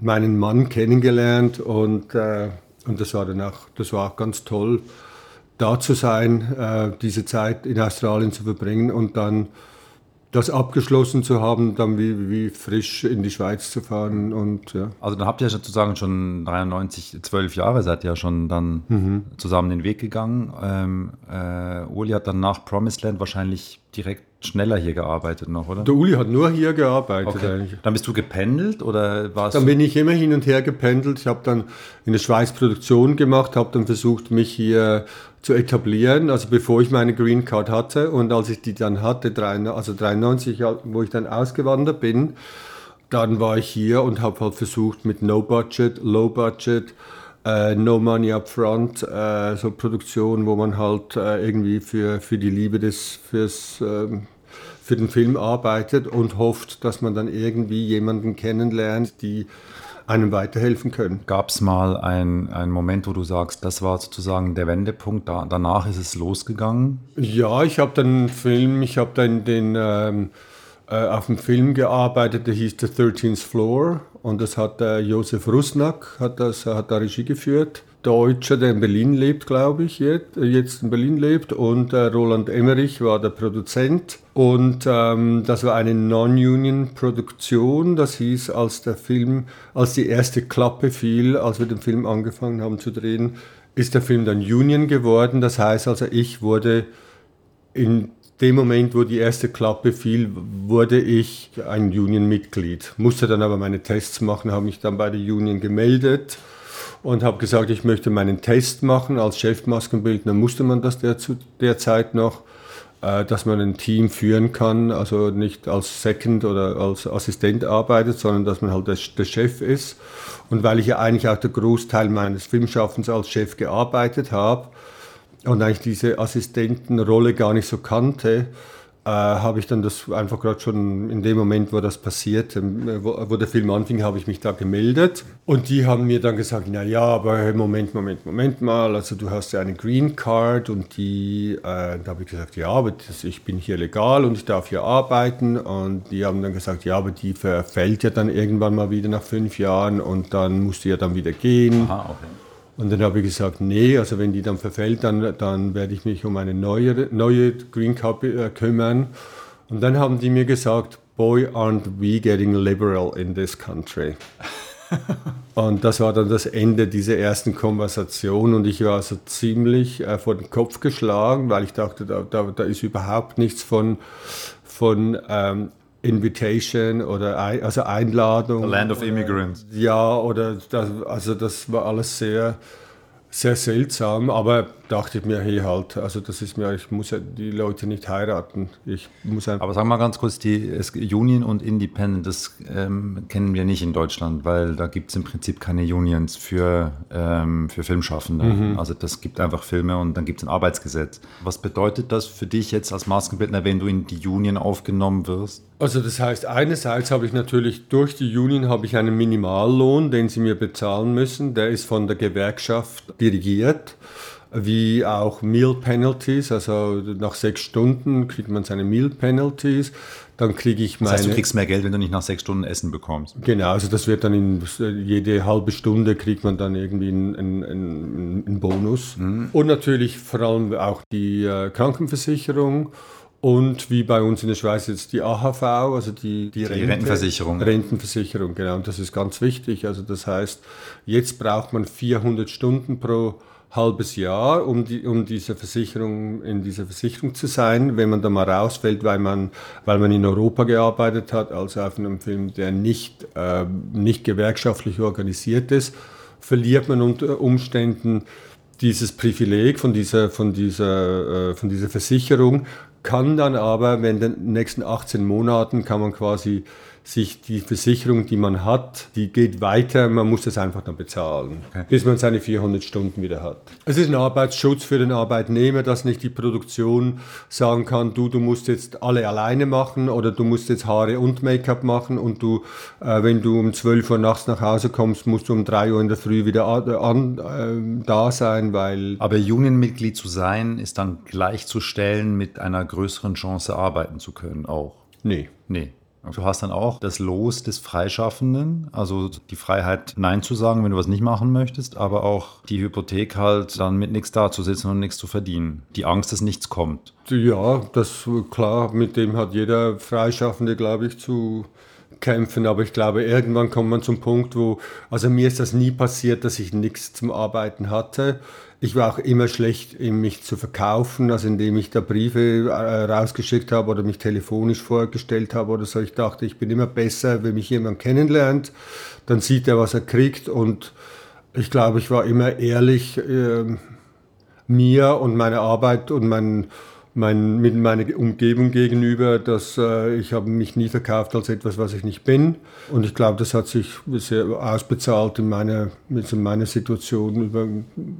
B: meinen Mann kennengelernt und, äh, und das, war dann auch, das war auch ganz toll, da zu sein, äh, diese Zeit in Australien zu verbringen und dann das abgeschlossen zu haben, dann wie, wie frisch in die Schweiz zu fahren und ja.
A: Also dann habt ihr sozusagen schon 93, zwölf Jahre seid ihr ja schon dann mhm. zusammen den Weg gegangen. Ähm, äh, Uli hat dann nach Promised Land wahrscheinlich direkt schneller hier gearbeitet noch, oder?
B: Der Uli hat nur hier gearbeitet
A: okay. eigentlich. Dann bist du gependelt oder warst
B: Dann bin ich immer hin und her gependelt. Ich habe dann in der Schweiz Produktion gemacht, habe dann versucht, mich hier zu etablieren, also bevor ich meine Green Card hatte und als ich die dann hatte, also 93, wo ich dann ausgewandert bin, dann war ich hier und habe halt versucht mit No Budget, Low Budget, äh, No Money Upfront, äh, so Produktion, wo man halt äh, irgendwie für, für die Liebe des, fürs, ähm, für den Film arbeitet und hofft, dass man dann irgendwie jemanden kennenlernt, die einem weiterhelfen können.
A: Gab es mal einen Moment, wo du sagst, das war sozusagen der Wendepunkt, da, danach ist es losgegangen?
B: Ja, ich habe dann einen Film, ich habe dann den, ähm, äh, auf einem Film gearbeitet, der hieß The 13th Floor und das hat äh, Josef Rusnak, hat, das, hat da Regie geführt. Deutscher, der in Berlin lebt, glaube ich, jetzt, jetzt in Berlin lebt. Und äh, Roland Emmerich war der Produzent. Und ähm, das war eine Non-Union-Produktion. Das hieß, als der Film, als die erste Klappe fiel, als wir den Film angefangen haben zu drehen, ist der Film dann Union geworden. Das heißt also, ich wurde in dem Moment, wo die erste Klappe fiel, wurde ich ein Union-Mitglied. Musste dann aber meine Tests machen, habe mich dann bei der Union gemeldet und habe gesagt, ich möchte meinen Test machen. Als Chefmaskenbildner musste man das der, zu der Zeit noch, äh, dass man ein Team führen kann, also nicht als Second oder als Assistent arbeitet, sondern dass man halt der Chef ist. Und weil ich ja eigentlich auch der Großteil meines Filmschaffens als Chef gearbeitet habe und eigentlich diese Assistentenrolle gar nicht so kannte, äh, habe ich dann das einfach gerade schon in dem Moment, wo das passiert, ähm, wo, wo, der Film anfing, habe ich mich da gemeldet. Und die haben mir dann gesagt, na ja, aber Moment, Moment, Moment mal, also du hast ja eine Green Card und die, äh, da habe ich gesagt, ja, aber das, ich bin hier legal und ich darf hier arbeiten. Und die haben dann gesagt, ja, aber die verfällt ja dann irgendwann mal wieder nach fünf Jahren und dann musst du ja dann wieder gehen. Aha, okay. Und dann habe ich gesagt, nee, also wenn die dann verfällt, dann, dann werde ich mich um eine neue, neue Green Card äh, kümmern. Und dann haben die mir gesagt, boy, aren't we getting liberal in this country. und das war dann das Ende dieser ersten Konversation und ich war so ziemlich äh, vor den Kopf geschlagen, weil ich dachte, da, da, da ist überhaupt nichts von, von ähm, Invitation oder ein, also Einladung.
A: The Land of Immigrants.
B: Ja, oder das, also das war alles sehr, sehr seltsam. Aber dachte ich mir, hey halt, also das ist mir, ich muss ja die Leute nicht heiraten. Ich muss
A: Aber sag mal ganz kurz, die Union und Independent, das ähm, kennen wir nicht in Deutschland, weil da gibt es im Prinzip keine Unions für, ähm, für Filmschaffende. Mhm. Also das gibt einfach Filme und dann gibt es ein Arbeitsgesetz. Was bedeutet das für dich jetzt als Maskenbildner, wenn du in die Union aufgenommen wirst?
B: Also das heißt, einerseits habe ich natürlich durch die Union habe ich einen Minimallohn, den sie mir bezahlen müssen. Der ist von der Gewerkschaft dirigiert wie auch Meal Penalties, also nach sechs Stunden kriegt man seine Meal Penalties. Dann kriege ich meine. Das
A: heißt, du kriegst mehr Geld, wenn du nicht nach sechs Stunden Essen bekommst.
B: Genau, also das wird dann in jede halbe Stunde kriegt man dann irgendwie einen, einen, einen Bonus. Mhm. Und natürlich vor allem auch die äh, Krankenversicherung und wie bei uns in der Schweiz jetzt die AHV, also die,
A: die, die Rente, Rentenversicherung.
B: Rentenversicherung, genau. Und das ist ganz wichtig. Also das heißt, jetzt braucht man 400 Stunden pro halbes Jahr, um, die, um diese Versicherung, in dieser Versicherung zu sein. Wenn man da mal rausfällt, weil man, weil man in Europa gearbeitet hat, also auf einem Film, der nicht, äh, nicht gewerkschaftlich organisiert ist, verliert man unter Umständen dieses Privileg von dieser, von dieser, äh, von dieser Versicherung, kann dann aber, wenn in den nächsten 18 Monaten kann man quasi sich die Versicherung, die man hat, die geht weiter, man muss das einfach dann bezahlen, okay. bis man seine 400 Stunden wieder hat. Es ist ein Arbeitsschutz für den Arbeitnehmer, dass nicht die Produktion sagen kann, du, du musst jetzt alle alleine machen oder du musst jetzt Haare und Make-up machen und du, äh, wenn du um 12 Uhr nachts nach Hause kommst, musst du um 3 Uhr in der Früh wieder an, äh, da sein, weil...
A: Aber Unionmitglied zu sein, ist dann gleichzustellen mit einer größeren Chance arbeiten zu können auch?
B: Nee.
A: Nee. Du hast dann auch das Los des Freischaffenden, also die Freiheit, Nein zu sagen, wenn du was nicht machen möchtest, aber auch die Hypothek halt, dann mit nichts dazusitzen und nichts zu verdienen. Die Angst, dass nichts kommt.
B: Ja, das klar, mit dem hat jeder Freischaffende, glaube ich, zu kämpfen, aber ich glaube, irgendwann kommt man zum Punkt, wo, also mir ist das nie passiert, dass ich nichts zum Arbeiten hatte. Ich war auch immer schlecht, mich zu verkaufen, also indem ich da Briefe äh, rausgeschickt habe oder mich telefonisch vorgestellt habe oder so. Ich dachte, ich bin immer besser, wenn mich jemand kennenlernt, dann sieht er, was er kriegt und ich glaube, ich war immer ehrlich äh, mir und meiner Arbeit und meinen mein, mit meiner Umgebung gegenüber, dass äh, ich habe mich nie verkauft als etwas, was ich nicht bin. Und ich glaube, das hat sich sehr ausbezahlt in meiner, in meiner Situation über,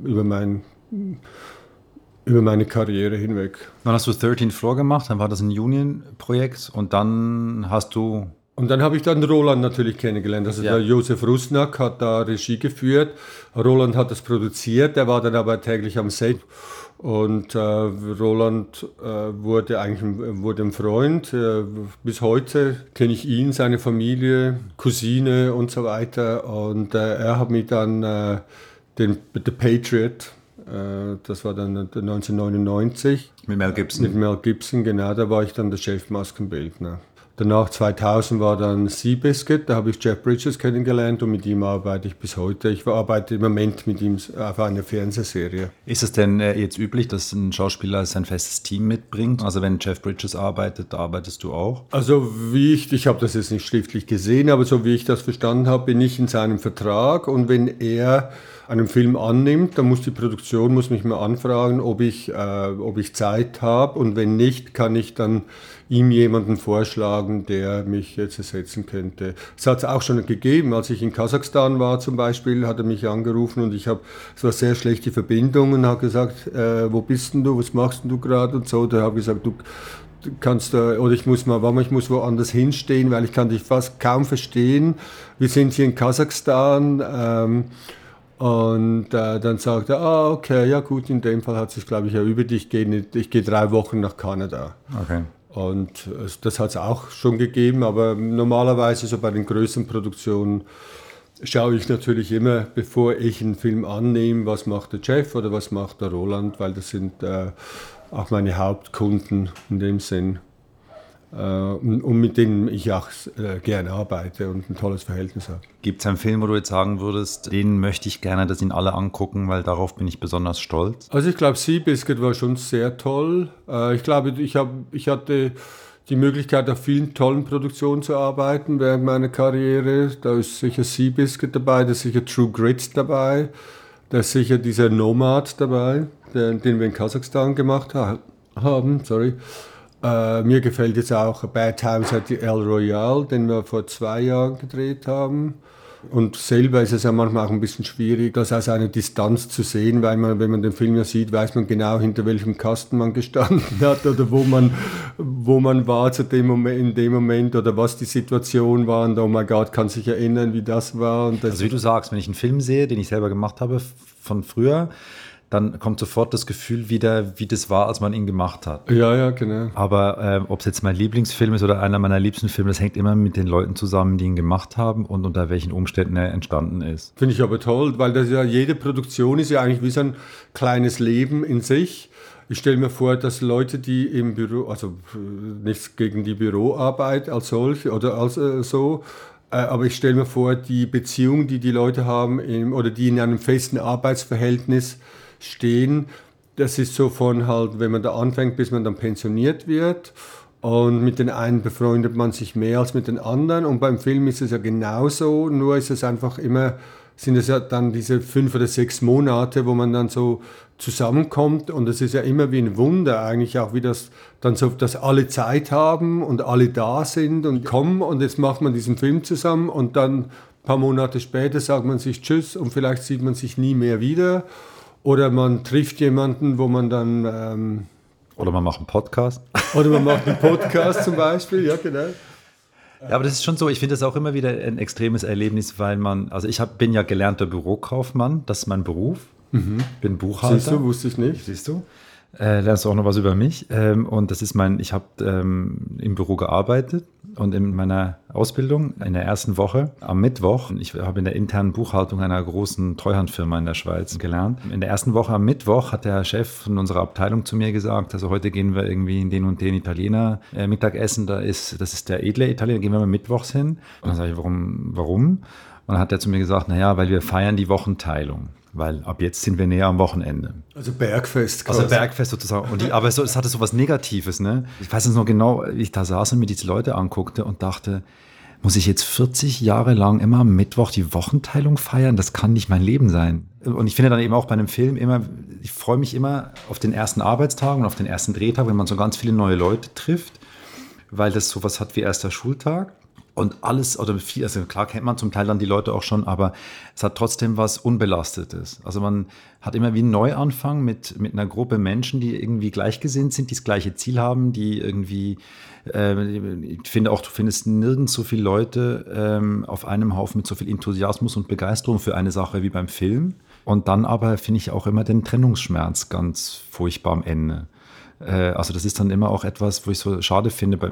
B: über, mein, über meine Karriere hinweg.
A: Dann hast du 13 Floor gemacht, dann war das ein Union-Projekt und dann hast du
B: und dann habe ich dann Roland natürlich kennengelernt. Also ja. der Josef Rusnak hat da Regie geführt. Roland hat das produziert, der war dann aber täglich am Set. Und äh, Roland äh, wurde eigentlich ein, wurde ein Freund. Äh, bis heute kenne ich ihn, seine Familie, Cousine und so weiter. Und äh, er hat mich dann äh, den The Patriot, äh, das war dann 1999.
A: Mit Mel Gibson.
B: Mit Mel Gibson, genau. Da war ich dann der Chefmaskenbildner. Danach 2000 war dann Seabiscuit, da habe ich Jeff Bridges kennengelernt und mit ihm arbeite ich bis heute. Ich arbeite im Moment mit ihm auf einer Fernsehserie.
A: Ist es denn äh, jetzt üblich, dass ein Schauspieler sein festes Team mitbringt? Also wenn Jeff Bridges arbeitet, arbeitest du auch?
B: Also wie ich, ich habe das jetzt nicht schriftlich gesehen, aber so wie ich das verstanden habe, bin ich in seinem Vertrag und wenn er einen Film annimmt, dann muss die Produktion muss mich mal anfragen, ob ich, äh, ob ich Zeit habe und wenn nicht, kann ich dann ihm jemanden vorschlagen, der mich jetzt ersetzen könnte. Es hat es auch schon gegeben, als ich in Kasachstan war zum Beispiel, hat er mich angerufen und ich habe, es war sehr schlechte Verbindungen, hat gesagt, äh, wo bist denn du, was machst denn du gerade und so. Da habe ich gesagt, du, kannst du, oder ich muss mal, warum ich muss woanders hinstehen, weil ich kann dich fast kaum verstehen. Wir sind hier in Kasachstan. Ähm, und äh, dann sagt er, ah, okay, ja gut, in dem Fall hat es sich, glaube ich, erübt, ich gehe ich geh drei Wochen nach Kanada.
A: Okay.
B: Und das hat es auch schon gegeben, aber normalerweise so bei den größeren Produktionen schaue ich natürlich immer, bevor ich einen Film annehme, was macht der Jeff oder was macht der Roland, weil das sind äh, auch meine Hauptkunden in dem Sinn. Äh, und mit denen ich auch äh, gerne arbeite und ein tolles Verhältnis habe.
A: Gibt es einen Film, wo du jetzt sagen würdest, den möchte ich gerne, dass ihn alle angucken, weil darauf bin ich besonders stolz?
B: Also ich glaube, Seabiscuit war schon sehr toll. Äh, ich glaube, ich, hab, ich hatte die Möglichkeit, auf vielen tollen Produktionen zu arbeiten während meiner Karriere. Da ist sicher Seabiscuit dabei, da ist sicher True Grit dabei. Da ist sicher dieser Nomad dabei, den, wir in Kasachstan gemacht ha haben. Sorry. Äh, mir gefällt jetzt auch Bad Times at the El Royale, den wir vor zwei Jahren gedreht haben. Und selber ist es ja manchmal auch ein bisschen schwierig, das aus einer Distanz zu sehen, weil man, wenn man den Film ja sieht, weiß man genau, hinter welchem Kasten man gestanden hat oder wo man, wo man war zu dem Moment, in dem Moment oder was die Situation war. Und oh mein Gott, kann sich erinnern, wie das war. Das
A: also wie du sagst, wenn ich einen Film sehe, den ich selber gemacht habe von früher, dann kommt sofort das Gefühl wieder, wie das war, als man ihn gemacht hat.
B: Ja, ja, genau.
A: Aber äh, ob es jetzt mein Lieblingsfilm ist oder einer meiner liebsten Filme, das hängt immer mit den Leuten zusammen, die ihn gemacht haben und unter welchen Umständen er entstanden ist.
B: Finde ich aber toll, weil das ja jede Produktion ist ja eigentlich wie so ein kleines Leben in sich. Ich stelle mir vor, dass Leute, die im Büro, also äh, nichts gegen die Büroarbeit als solche oder als äh, so, äh, aber ich stelle mir vor, die Beziehung, die die Leute haben im, oder die in einem festen Arbeitsverhältnis stehen. Das ist so von halt, wenn man da anfängt, bis man dann pensioniert wird. Und mit den einen befreundet man sich mehr als mit den anderen. Und beim Film ist es ja genauso, nur ist es einfach immer, sind es ja dann diese fünf oder sechs Monate, wo man dann so zusammenkommt. Und es ist ja immer wie ein Wunder eigentlich auch, wie das dann so, dass alle Zeit haben und alle da sind und kommen. Und jetzt macht man diesen Film zusammen und dann ein paar Monate später sagt man sich Tschüss und vielleicht sieht man sich nie mehr wieder. Oder man trifft jemanden, wo man dann. Ähm,
A: oder man macht einen Podcast.
B: Oder man macht einen Podcast zum Beispiel, ja, genau.
A: Ja, aber das ist schon so, ich finde das auch immer wieder ein extremes Erlebnis, weil man, also ich hab, bin ja gelernter Bürokaufmann, das ist mein Beruf, mhm. bin Buchhalter.
B: Siehst du, wusste ich nicht.
A: Siehst du? Äh, lernst du auch noch was über mich. Ähm, und das ist mein, ich habe ähm, im Büro gearbeitet und in meiner Ausbildung in der ersten Woche am Mittwoch, ich habe in der internen Buchhaltung einer großen Treuhandfirma in der Schweiz gelernt. In der ersten Woche am Mittwoch hat der Chef von unserer Abteilung zu mir gesagt, also heute gehen wir irgendwie in den und den Italiener äh, Mittagessen, da ist, das ist der edle Italiener, gehen wir mal mittwochs hin. Und dann sage ich, warum, warum? Und dann hat er zu mir gesagt, naja, weil wir feiern die Wochenteilung weil ab jetzt sind wir näher am Wochenende.
B: Also Bergfest
A: quasi. Also Bergfest sozusagen. Und die, aber so, es hatte so was Negatives. Ne? Ich weiß es noch genau, wie ich da saß und mir diese Leute anguckte und dachte, muss ich jetzt 40 Jahre lang immer am Mittwoch die Wochenteilung feiern? Das kann nicht mein Leben sein. Und ich finde dann eben auch bei einem Film immer, ich freue mich immer auf den ersten Arbeitstag und auf den ersten Drehtag, wenn man so ganz viele neue Leute trifft, weil das sowas hat wie erster Schultag und alles, oder viel, also klar kennt man zum Teil dann die Leute auch schon, aber es hat trotzdem was Unbelastetes. Also man hat immer wie einen Neuanfang mit, mit einer Gruppe Menschen, die irgendwie gleichgesinnt sind, die das gleiche Ziel haben, die irgendwie, äh, ich finde auch, du findest nirgends so viele Leute ähm, auf einem Haufen mit so viel Enthusiasmus und Begeisterung für eine Sache wie beim Film. Und dann aber finde ich auch immer den Trennungsschmerz ganz furchtbar am Ende. Äh, also das ist dann immer auch etwas, wo ich so schade finde, äh,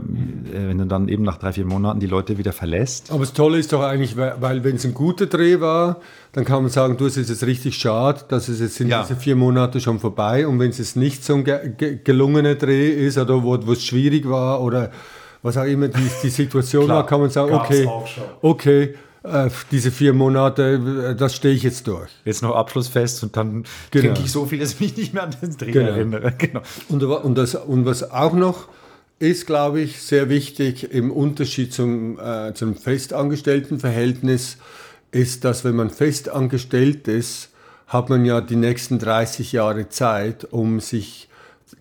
A: wenn du dann eben nach drei, vier Monaten die Leute wieder verlässt.
B: Aber das Tolle ist doch eigentlich, weil wenn es ein guter Dreh war, dann kann man sagen, du, es ist jetzt richtig schade, dass es jetzt sind ja. diese vier Monate schon vorbei. Und wenn es jetzt nicht so ein gelungener Dreh ist oder wo, es schwierig war oder was auch immer die, die Situation war, kann man sagen, okay, okay, äh, diese vier Monate, äh, das stehe ich jetzt durch.
A: Jetzt noch abschlussfest und dann genau. trinke ich so viel, dass ich mich nicht mehr an den Dreh genau. erinnere.
B: Genau. Und, und, das, und was auch noch ist, glaube ich, sehr wichtig im Unterschied zum, äh, zum Festangestelltenverhältnis, ist, dass wenn man festangestellt ist, hat man ja die nächsten 30 Jahre Zeit, um sich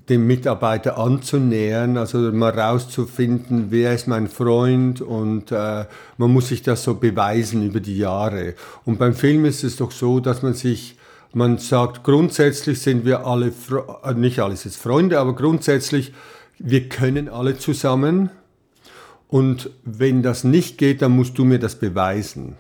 B: dem Mitarbeiter anzunähern, also mal rauszufinden, wer ist mein Freund und äh, man muss sich das so beweisen über die Jahre. Und beim Film ist es doch so, dass man sich, man sagt, grundsätzlich sind wir alle, äh, nicht alles jetzt Freunde, aber grundsätzlich, wir können alle zusammen. Und wenn das nicht geht, dann musst du mir das beweisen.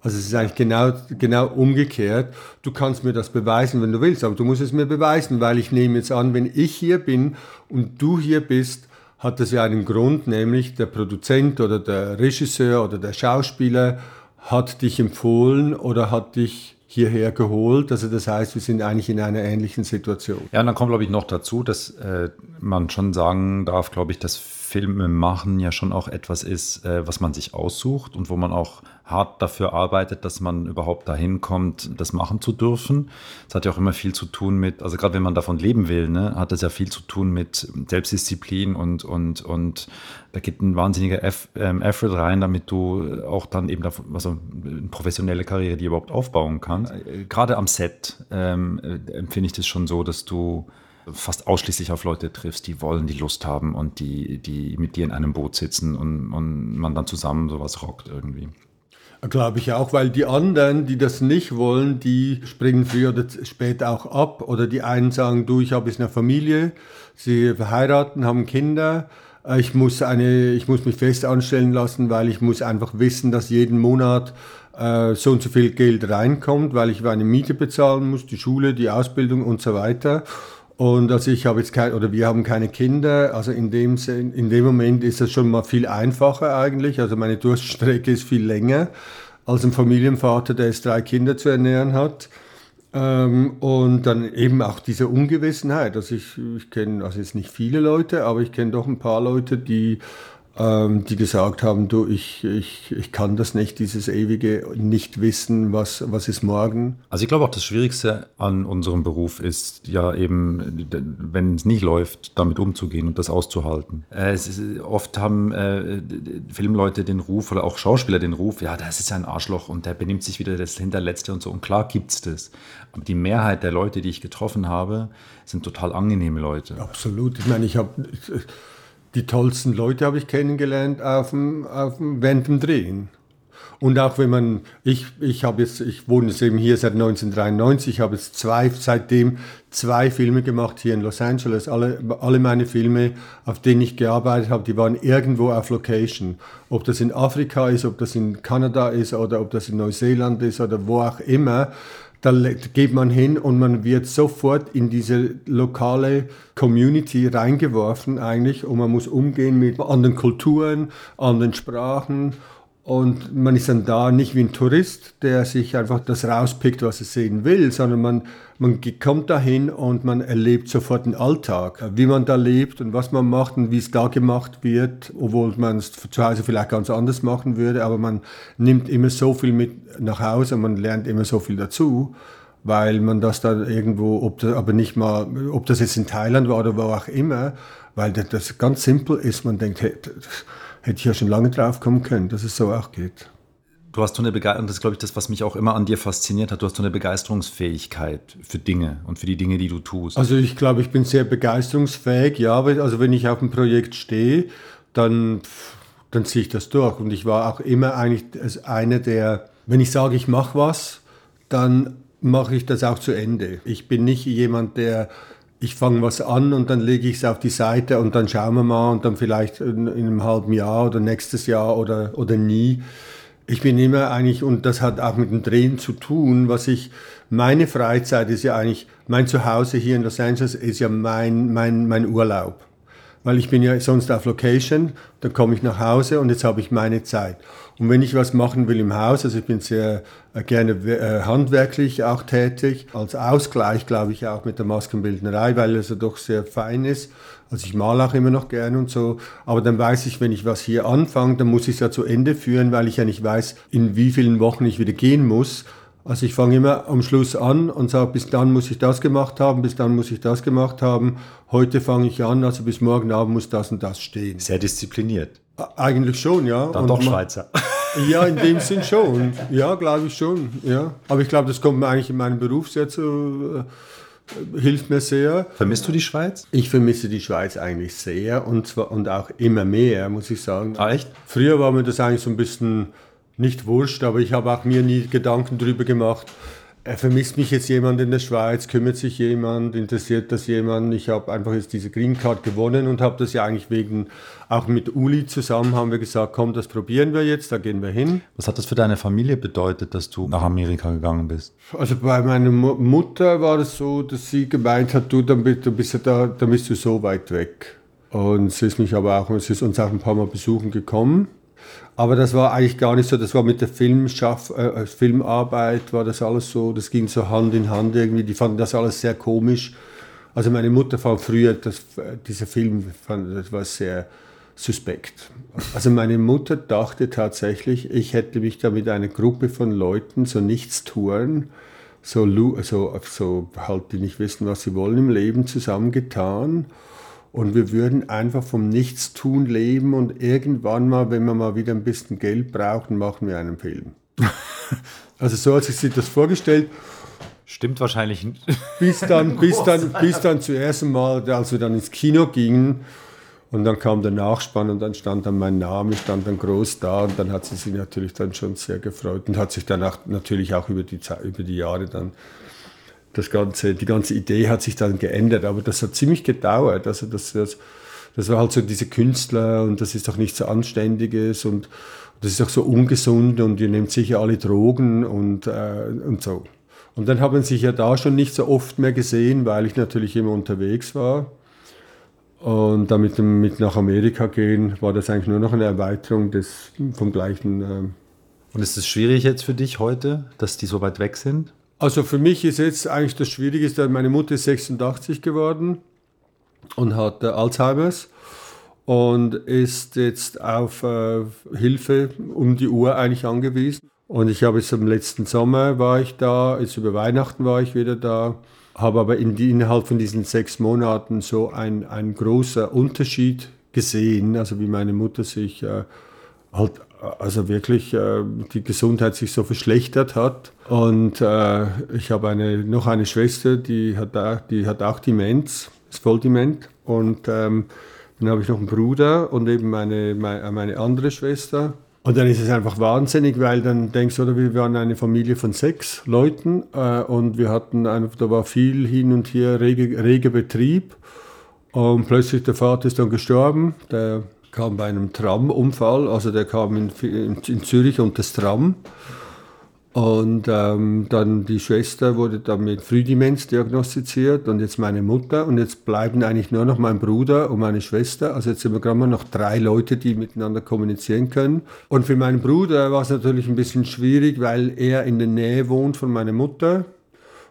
B: Also es ist eigentlich genau, genau umgekehrt. Du kannst mir das beweisen, wenn du willst, aber du musst es mir beweisen, weil ich nehme jetzt an, wenn ich hier bin und du hier bist, hat das ja einen Grund, nämlich der Produzent oder der Regisseur oder der Schauspieler hat dich empfohlen oder hat dich hierher geholt. Also das heißt, wir sind eigentlich in einer ähnlichen Situation.
A: Ja, und dann kommt, glaube ich, noch dazu, dass äh, man schon sagen darf, glaube ich, dass Filme machen ja schon auch etwas ist, äh, was man sich aussucht und wo man auch hart dafür arbeitet, dass man überhaupt dahin kommt, das machen zu dürfen. Es hat ja auch immer viel zu tun mit, also gerade wenn man davon leben will, ne, hat das ja viel zu tun mit Selbstdisziplin und, und, und da geht ein wahnsinniger Eff, ähm, Effort rein, damit du auch dann eben davon, also eine professionelle Karriere, die überhaupt aufbauen kannst. Äh, gerade am Set ähm, äh, empfinde ich das schon so, dass du fast ausschließlich auf Leute triffst, die wollen, die Lust haben und die, die mit dir in einem Boot sitzen und, und man dann zusammen sowas rockt irgendwie.
B: Glaube ich auch, weil die anderen, die das nicht wollen, die springen früher oder später auch ab. Oder die einen sagen, du, ich habe jetzt eine Familie, sie verheiraten, haben Kinder. Ich muss, eine, ich muss mich fest anstellen lassen, weil ich muss einfach wissen, dass jeden Monat äh, so und so viel Geld reinkommt, weil ich eine Miete bezahlen muss, die Schule, die Ausbildung und so weiter. Und also ich habe jetzt kein, oder wir haben keine Kinder. Also in dem, in dem Moment ist das schon mal viel einfacher eigentlich. Also meine Durststrecke ist viel länger als ein Familienvater, der jetzt drei Kinder zu ernähren hat. Ähm, und dann eben auch diese Ungewissenheit. Also ich, ich kenne also jetzt nicht viele Leute, aber ich kenne doch ein paar Leute, die ähm, die gesagt haben, du, ich, ich, ich kann das nicht, dieses ewige nicht wissen, was, was ist morgen.
A: Also ich glaube auch das Schwierigste an unserem Beruf ist ja eben, wenn es nicht läuft, damit umzugehen und das auszuhalten. Äh, ist, oft haben äh, Filmleute den Ruf oder auch Schauspieler den Ruf, ja, das ist ein Arschloch und der benimmt sich wieder das Hinterletzte und so. Und klar gibt es das. Aber die Mehrheit der Leute, die ich getroffen habe, sind total angenehme Leute.
B: Absolut. Ich meine, ich habe die tollsten Leute habe ich kennengelernt auf dem, auf dem, während dem Drehen. Und auch wenn man, ich, ich habe jetzt, ich wohne jetzt eben hier seit 1993, ich habe jetzt zwei, seitdem zwei Filme gemacht hier in Los Angeles. Alle, alle meine Filme, auf denen ich gearbeitet habe, die waren irgendwo auf Location. Ob das in Afrika ist, ob das in Kanada ist oder ob das in Neuseeland ist oder wo auch immer da geht man hin und man wird sofort in diese lokale Community reingeworfen eigentlich und man muss umgehen mit anderen Kulturen, anderen Sprachen und man ist dann da nicht wie ein Tourist, der sich einfach das rauspickt, was er sehen will, sondern man, man kommt dahin und man erlebt sofort den Alltag, wie man da lebt und was man macht und wie es da gemacht wird, obwohl man es zu Hause vielleicht ganz anders machen würde, aber man nimmt immer so viel mit nach Hause und man lernt immer so viel dazu weil man das dann irgendwo, ob das, aber nicht mal, ob das jetzt in Thailand war oder wo auch immer, weil das, ganz simpel ist, man denkt, hey, hätte ich ja schon lange drauf kommen können, dass es so auch geht.
A: Du hast so eine Begeisterung, das ist, glaube ich, das, was mich auch immer an dir fasziniert hat. Du hast so eine Begeisterungsfähigkeit für Dinge und für die Dinge, die du tust.
B: Also ich glaube, ich bin sehr begeisterungsfähig, ja. Also wenn ich auf einem Projekt stehe, dann, dann ziehe ich das durch. Und ich war auch immer eigentlich einer der, wenn ich sage, ich mache was, dann mache ich das auch zu Ende. Ich bin nicht jemand, der ich fange was an und dann lege ich es auf die Seite und dann schauen wir mal und dann vielleicht in, in, einem halben Jahr oder nächstes Jahr oder, oder nie. Ich bin immer eigentlich, und das hat auch mit dem Drehen zu tun, was ich, meine Freizeit ist ja eigentlich, mein Zuhause hier in Los Angeles ist ja mein, mein, mein Urlaub. Weil ich bin ja sonst auf Location, dann komme ich nach Hause und jetzt habe ich meine Zeit. Und wenn ich was machen will im Haus, also ich bin sehr äh, gerne äh, handwerklich auch tätig, als Ausgleich glaube ich auch mit der Maskenbildnerei, weil es ja doch sehr fein ist. Also ich male auch immer noch gerne und so, aber dann weiß ich, wenn ich was hier anfange, dann muss ich es ja zu Ende führen, weil ich ja nicht weiß, in wie vielen Wochen ich wieder gehen muss. Also ich fange immer am Schluss an und sage, bis dann muss ich das gemacht haben, bis dann muss ich das gemacht haben. Heute fange ich an, also bis morgen Abend muss das und das stehen.
A: Sehr diszipliniert.
B: Eigentlich schon, ja.
A: Dann und doch Schweizer.
B: Ja, in dem Sinn schon. Ja, glaube ich schon. Ja. Aber ich glaube, das kommt mir eigentlich in meinem Beruf sehr zu, äh, hilft mir sehr.
A: Vermisst du die Schweiz?
B: Ich vermisse die Schweiz eigentlich sehr und, zwar, und auch immer mehr, muss ich sagen.
A: Ah, echt?
B: Früher war mir das eigentlich so ein bisschen nicht wurscht, aber ich habe auch mir nie Gedanken darüber gemacht, vermisst mich jetzt jemand in der Schweiz, kümmert sich jemand, interessiert das jemand? Ich habe einfach jetzt diese Green Card gewonnen und habe das ja eigentlich wegen, auch mit Uli zusammen haben wir gesagt, komm, das probieren wir jetzt, da gehen wir hin.
A: Was hat das für deine Familie bedeutet, dass du nach Amerika gegangen bist?
B: Also bei meiner Mutter war es so, dass sie gemeint hat, du, dann bist, du bist, da, dann bist du so weit weg. Und sie ist mich aber auch, sie ist uns auch ein paar Mal besuchen gekommen. Aber das war eigentlich gar nicht so, das war mit der Filmschaff, äh, Filmarbeit, war das alles so, das ging so Hand in Hand irgendwie, die fanden das alles sehr komisch. Also meine Mutter fand früher, das, dieser Film, fand, das war sehr, suspekt. Also meine Mutter dachte tatsächlich, ich hätte mich da mit einer Gruppe von Leuten so nichts tun, so, so, so halt, die nicht wissen, was sie wollen im Leben, zusammengetan. Und wir würden einfach vom Nichtstun leben und irgendwann mal, wenn wir mal wieder ein bisschen Geld brauchen, machen wir einen Film. also so hat sich sie das vorgestellt.
A: Stimmt wahrscheinlich nicht.
B: Bis dann, bis dann, bis dann zuerst einmal, als wir dann ins Kino gingen, und dann kam der Nachspann und dann stand dann mein Name, stand dann groß da und dann hat sie sich natürlich dann schon sehr gefreut und hat sich danach natürlich auch über die, über die Jahre dann das ganze, die ganze Idee hat sich dann geändert, aber das hat ziemlich gedauert. Also das, das, das war halt so diese Künstler und das ist doch nichts so Anständiges und das ist auch so ungesund und ihr nehmt sicher alle Drogen und, äh, und so. Und dann haben sich ja da schon nicht so oft mehr gesehen, weil ich natürlich immer unterwegs war. Und damit mit nach Amerika gehen, war das eigentlich nur noch eine Erweiterung des, vom gleichen. Äh
A: und ist es schwierig jetzt für dich heute, dass die so weit weg sind?
B: Also für mich ist jetzt eigentlich das Schwierigste, meine Mutter ist 86 geworden und hat äh, Alzheimer's und ist jetzt auf äh, Hilfe um die Uhr eigentlich angewiesen. Und ich habe jetzt im letzten Sommer war ich da, jetzt über Weihnachten war ich wieder da habe aber in die, innerhalb von diesen sechs Monaten so ein, ein großer Unterschied gesehen, also wie meine Mutter sich äh, halt, also wirklich äh, die Gesundheit sich so verschlechtert hat. Und äh, ich habe eine, noch eine Schwester, die hat, auch, die hat auch Demenz, ist voll dement. Und ähm, dann habe ich noch einen Bruder und eben meine, meine, meine andere Schwester. Und dann ist es einfach wahnsinnig, weil dann denkst du, wir waren eine Familie von sechs Leuten äh, und wir hatten einfach, da war viel hin und her, rege, reger Betrieb. Und plötzlich der Vater ist dann gestorben. Der kam bei einem Tramunfall, also der kam in, in, in Zürich und das Tram. Und ähm, dann die Schwester wurde dann mit Frühdemenz diagnostiziert und jetzt meine Mutter und jetzt bleiben eigentlich nur noch mein Bruder und meine Schwester. Also jetzt sind wir gerade mal noch drei Leute, die miteinander kommunizieren können. Und für meinen Bruder war es natürlich ein bisschen schwierig, weil er in der Nähe wohnt von meiner Mutter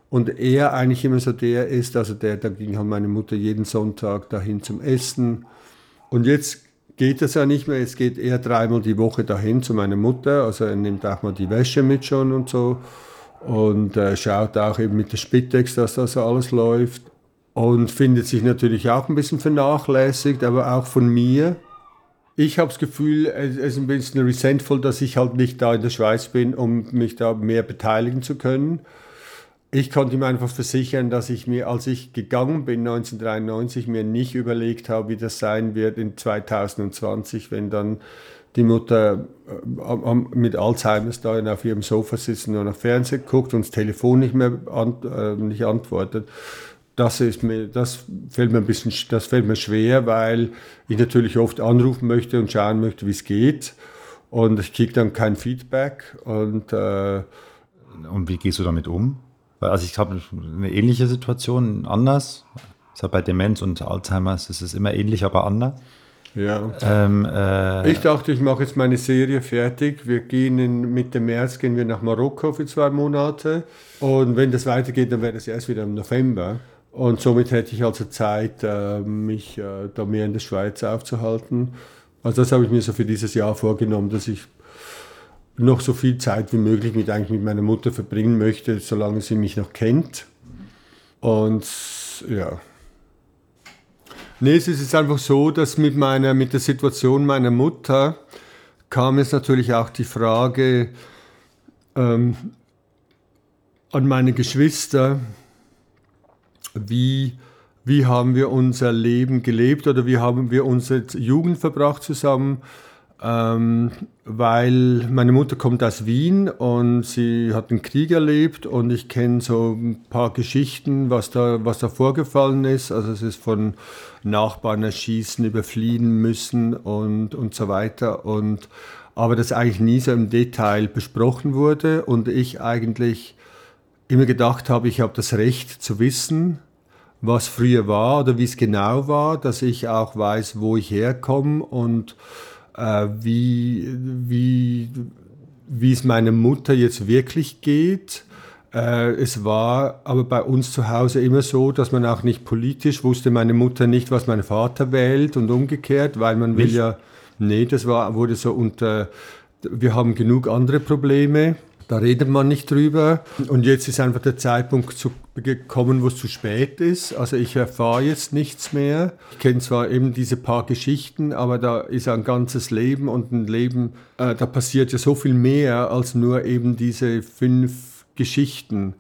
B: und er eigentlich immer so der ist, also der, da ging halt meine Mutter jeden Sonntag dahin zum Essen. Und jetzt geht das ja nicht mehr. Es geht eher dreimal die Woche dahin zu meiner Mutter. Also er nimmt auch mal die Wäsche mit schon und so. Und äh, schaut auch eben mit der Spitex, dass das alles läuft. Und findet sich natürlich auch ein bisschen vernachlässigt, aber auch von mir. Ich habe das Gefühl, es ist ein bisschen resentful, dass ich halt nicht da in der Schweiz bin, um mich da mehr beteiligen zu können ich konnte ihm einfach versichern, dass ich mir, als ich gegangen bin 1993, mir nicht überlegt habe, wie das sein wird in 2020, wenn dann die Mutter äh, mit Alzheimer's da auf ihrem Sofa sitzt und nur noch Fernsehen guckt und das Telefon nicht mehr ant, äh, nicht antwortet. Das, ist mir, das, fällt mir ein bisschen, das fällt mir schwer, weil ich natürlich oft anrufen möchte und schauen möchte, wie es geht. Und ich kriege dann kein Feedback. Und, äh,
A: und wie gehst du damit um? Also ich habe eine ähnliche Situation, anders. Deshalb bei Demenz und Alzheimer ist es immer ähnlich, aber anders.
B: Ja. Ähm, äh, ich dachte, ich mache jetzt meine Serie fertig. Wir gehen in, Mitte März gehen wir nach Marokko für zwei Monate. Und wenn das weitergeht, dann wäre das erst wieder im November. Und somit hätte ich also Zeit, äh, mich äh, da mehr in der Schweiz aufzuhalten. Also das habe ich mir so für dieses Jahr vorgenommen, dass ich noch so viel Zeit wie möglich mit, eigentlich mit meiner Mutter verbringen möchte, solange sie mich noch kennt. Und ja. Nee, es ist einfach so, dass mit, meiner, mit der Situation meiner Mutter kam es natürlich auch die Frage ähm, an meine Geschwister, wie, wie haben wir unser Leben gelebt oder wie haben wir unsere Jugend verbracht zusammen ähm, weil meine Mutter kommt aus Wien und sie hat den Krieg erlebt und ich kenne so ein paar Geschichten, was da, was da vorgefallen ist. Also es ist von Nachbarn erschießen, überfliehen müssen und, und so weiter. Und, aber das eigentlich nie so im Detail besprochen wurde und ich eigentlich immer gedacht habe, ich habe das Recht zu wissen, was früher war oder wie es genau war, dass ich auch weiß, wo ich herkomme und äh, wie, wie, wie es meiner Mutter jetzt wirklich geht, äh, es war aber bei uns zu Hause immer so, dass man auch nicht politisch wusste, meine Mutter nicht, was mein Vater wählt und umgekehrt, weil man will ja, nee, das war, wurde so unter, wir haben genug andere Probleme. Da redet man nicht drüber. Und jetzt ist einfach der Zeitpunkt zu, gekommen, wo es zu spät ist. Also ich erfahre jetzt nichts mehr. Ich kenne zwar eben diese paar Geschichten, aber da ist ein ganzes Leben und ein Leben, äh, da passiert ja so viel mehr als nur eben diese fünf Geschichten.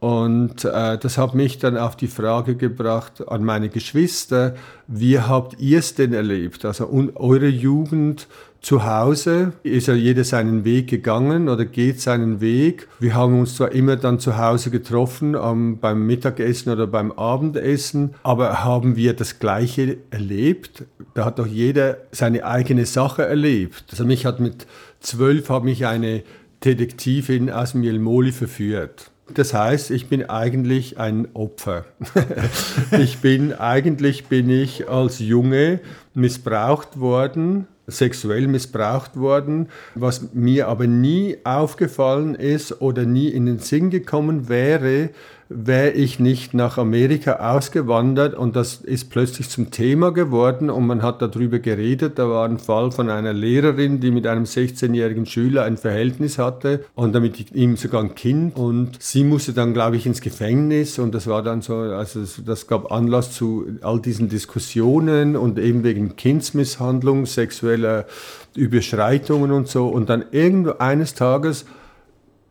B: Und äh, das hat mich dann auf die Frage gebracht an meine Geschwister, wie habt ihr es denn erlebt? Also eure Jugend zu Hause ist ja jeder seinen Weg gegangen oder geht seinen Weg. Wir haben uns zwar immer dann zu Hause getroffen um, beim Mittagessen oder beim Abendessen, aber haben wir das Gleiche erlebt? Da hat doch jeder seine eigene Sache erlebt. Also mich hat mit zwölf hat mich eine Detektivin aus dem Jelmoli verführt. Das heißt, ich bin eigentlich ein Opfer. ich bin eigentlich bin ich als Junge missbraucht worden sexuell missbraucht worden. Was mir aber nie aufgefallen ist oder nie in den Sinn gekommen wäre, wäre ich nicht nach Amerika ausgewandert und das ist plötzlich zum Thema geworden und man hat darüber geredet. Da war ein Fall von einer Lehrerin, die mit einem 16-jährigen Schüler ein Verhältnis hatte und damit ihm sogar ein Kind und sie musste dann, glaube ich, ins Gefängnis und das war dann so, also das gab Anlass zu all diesen Diskussionen und eben wegen Kindsmisshandlung, sexueller Überschreitungen und so und dann irgendwo eines Tages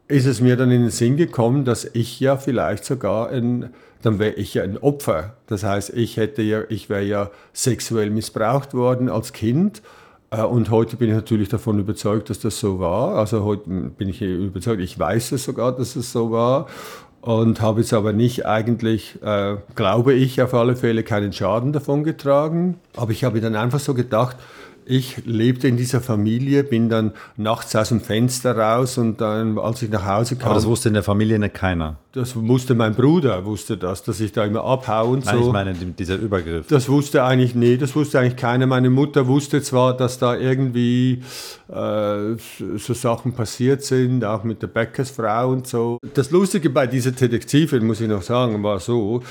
B: ist es mir dann in den Sinn gekommen, dass ich ja vielleicht sogar ein, dann wäre ich ja ein Opfer. Das heißt, ich hätte ja, ich wäre ja sexuell missbraucht worden als Kind. Äh, und heute bin ich natürlich davon überzeugt, dass das so war. Also heute bin ich überzeugt, ich weiß es sogar, dass es so war. Und habe jetzt aber nicht eigentlich, äh, glaube ich, auf alle Fälle keinen Schaden davon getragen. Aber ich habe dann einfach so gedacht, ich lebte in dieser Familie, bin dann nachts aus dem Fenster raus und dann, als ich nach Hause kam.
A: Aber das wusste in der Familie nicht keiner.
B: Das wusste mein Bruder, wusste das, dass ich da immer abhaue und
A: Nein,
B: so.
A: Ich meine, dieser Übergriff.
B: Das wusste eigentlich, nee, das wusste eigentlich keiner. Meine Mutter wusste zwar, dass da irgendwie äh, so Sachen passiert sind, auch mit der Bäckersfrau und so. Das Lustige bei dieser Detektivin, muss ich noch sagen, war so,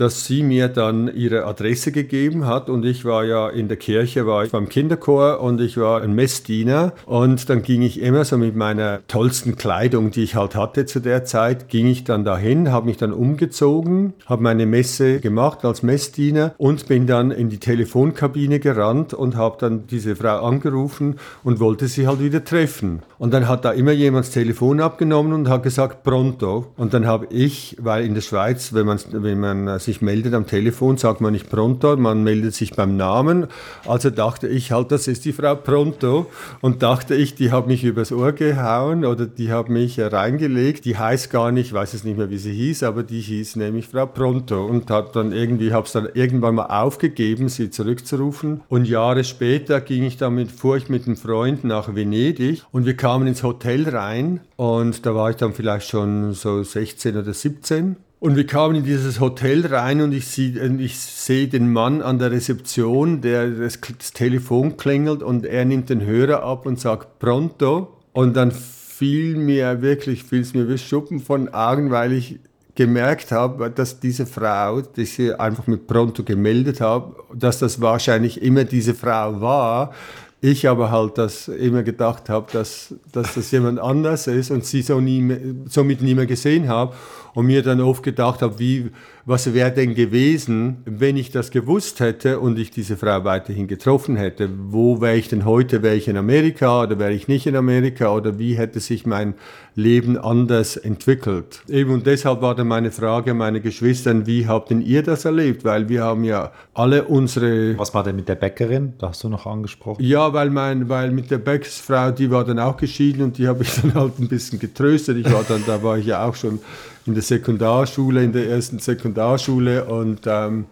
B: dass sie mir dann ihre Adresse gegeben hat und ich war ja in der Kirche, war ich beim Kinderchor und ich war ein Messdiener und dann ging ich immer so mit meiner tollsten Kleidung, die ich halt hatte zu der Zeit, ging ich dann dahin, habe mich dann umgezogen, habe meine Messe gemacht als Messdiener und bin dann in die Telefonkabine gerannt und habe dann diese Frau angerufen und wollte sie halt wieder treffen. Und dann hat da immer jemand das Telefon abgenommen und hat gesagt, pronto. Und dann habe ich, weil in der Schweiz, wenn wenn man sich sich meldet am Telefon, sagt man nicht Pronto, man meldet sich beim Namen. Also dachte ich halt, das ist die Frau Pronto und dachte ich, die hat mich übers Ohr gehauen oder die hat mich reingelegt. Die heißt gar nicht, ich weiß es nicht mehr, wie sie hieß, aber die hieß nämlich Frau Pronto und hat dann irgendwie, habe es dann irgendwann mal aufgegeben, sie zurückzurufen. Und Jahre später ging ich damit, fuhr ich mit einem Freund nach Venedig und wir kamen ins Hotel rein und da war ich dann vielleicht schon so 16 oder 17 und wir kamen in dieses Hotel rein und ich, sie, ich sehe den Mann an der Rezeption, der das, das Telefon klingelt und er nimmt den Hörer ab und sagt Pronto. Und dann fiel mir wirklich, fiel es mir wie Schuppen von Augen, weil ich gemerkt habe, dass diese Frau, die sie einfach mit Pronto gemeldet habe, dass das wahrscheinlich immer diese Frau war. Ich aber halt das immer gedacht habe, dass, dass das jemand anders ist und sie so nie, somit nie mehr gesehen habe und mir dann oft gedacht habe, wie, was wäre denn gewesen, wenn ich das gewusst hätte und ich diese Frau weiterhin getroffen hätte? Wo wäre ich denn heute? Wäre ich in Amerika oder wäre ich nicht in Amerika oder wie hätte sich mein Leben anders entwickelt? Eben und deshalb war dann meine Frage an meine Geschwistern, wie habt denn ihr das erlebt? Weil wir haben ja alle unsere...
A: Was war denn mit der Bäckerin? Da hast du noch angesprochen.
B: Ja, weil, mein, weil mit der Bäckersfrau, die war dann auch geschieden und die habe ich dann halt ein bisschen getröstet. Ich war dann, da war ich ja auch schon in der Sekundarschule, in der ersten Sekundarschule und ähm,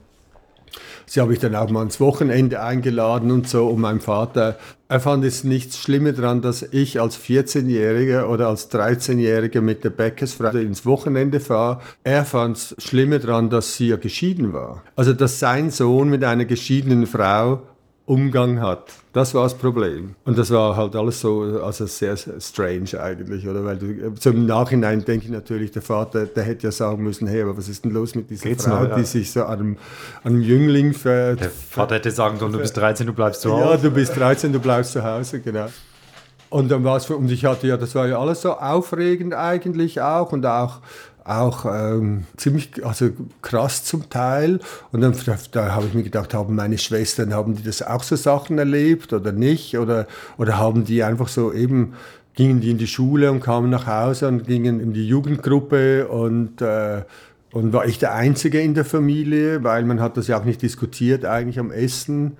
B: sie habe ich dann auch mal ans Wochenende eingeladen und so und mein Vater, er fand es nichts Schlimmes daran, dass ich als 14-Jähriger oder als 13-Jähriger mit der Bäckersfrau ins Wochenende fahre. Er fand es schlimmer daran, dass sie ja geschieden war. Also dass sein Sohn mit einer geschiedenen Frau Umgang hat. Das war das Problem. Und das war halt alles so, also sehr, sehr strange eigentlich, oder? Weil du, im Nachhinein denke ich natürlich, der Vater, der hätte ja sagen müssen, hey, aber was ist denn los mit dieser Geht's Frau, noch, ja. die sich so an einem, an einem Jüngling ver...
A: Der Vater hätte sagen sollen, du bist 13, du bleibst zu
B: Hause. Ja, du bist 13, du bleibst zu Hause, genau. Und dann war es, und ich hatte ja, das war ja alles so aufregend eigentlich auch und auch auch ähm, ziemlich also krass zum Teil. Und dann da, habe ich mir gedacht, haben meine Schwestern, haben die das auch so Sachen erlebt oder nicht? Oder, oder haben die einfach so eben, gingen die in die Schule und kamen nach Hause und gingen in die Jugendgruppe und äh, und war ich der Einzige in der Familie, weil man hat das ja auch nicht diskutiert eigentlich am Essen.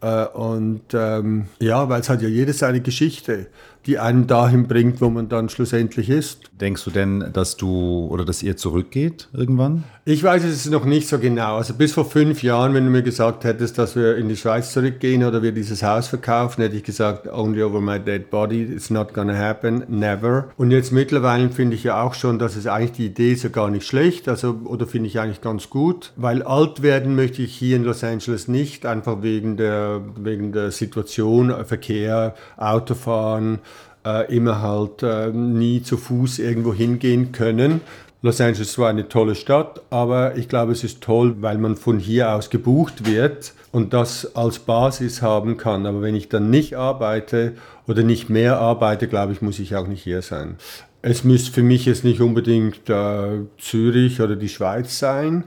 B: Äh, und ähm, ja, weil es hat ja jedes seine Geschichte die einen dahin bringt, wo man dann schlussendlich ist.
A: Denkst du denn, dass du oder dass ihr zurückgeht irgendwann?
B: Ich weiß es noch nicht so genau. Also bis vor fünf Jahren, wenn du mir gesagt hättest, dass wir in die Schweiz zurückgehen oder wir dieses Haus verkaufen, hätte ich gesagt, only over my dead body, it's not gonna happen, never. Und jetzt mittlerweile finde ich ja auch schon, dass es eigentlich die Idee ist ja gar nicht schlecht, also oder finde ich eigentlich ganz gut, weil alt werden möchte ich hier in Los Angeles nicht, einfach wegen der wegen der Situation, Verkehr, Autofahren äh, immer halt äh, nie zu Fuß irgendwo hingehen können. Los Angeles war eine tolle Stadt, aber ich glaube, es ist toll, weil man von hier aus gebucht wird und das als Basis haben kann. Aber wenn ich dann nicht arbeite oder nicht mehr arbeite, glaube ich, muss ich auch nicht hier sein. Es müsste für mich jetzt nicht unbedingt äh, Zürich oder die Schweiz sein.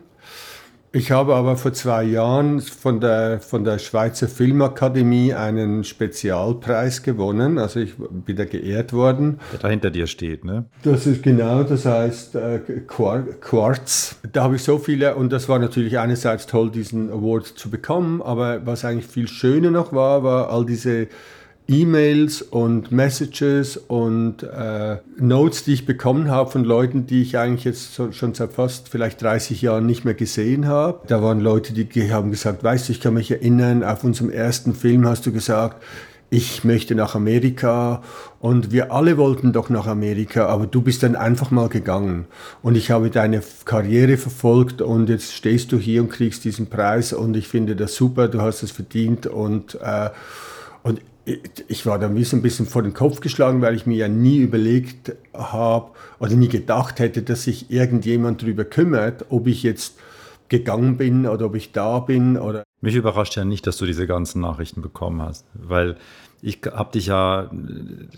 B: Ich habe aber vor zwei Jahren von der, von der Schweizer Filmakademie einen Spezialpreis gewonnen. Also ich bin da geehrt worden.
A: Der da hinter dir steht, ne?
B: Das ist genau, das heißt äh, Quartz. Da habe ich so viele und das war natürlich einerseits toll, diesen Award zu bekommen, aber was eigentlich viel schöner noch war, war all diese E-Mails und Messages und äh, Notes, die ich bekommen habe von Leuten, die ich eigentlich jetzt so, schon seit fast vielleicht 30 Jahren nicht mehr gesehen habe. Da waren Leute, die haben gesagt, weißt du, ich kann mich erinnern, auf unserem ersten Film hast du gesagt, ich möchte nach Amerika und wir alle wollten doch nach Amerika, aber du bist dann einfach mal gegangen und ich habe deine Karriere verfolgt und jetzt stehst du hier und kriegst diesen Preis und ich finde das super, du hast es verdient und äh, und ich war da ein bisschen, ein bisschen vor den Kopf geschlagen, weil ich mir ja nie überlegt habe oder nie gedacht hätte, dass sich irgendjemand darüber kümmert, ob ich jetzt gegangen bin oder ob ich da bin. Oder
A: Mich überrascht ja nicht, dass du diese ganzen Nachrichten bekommen hast, weil ich habe dich ja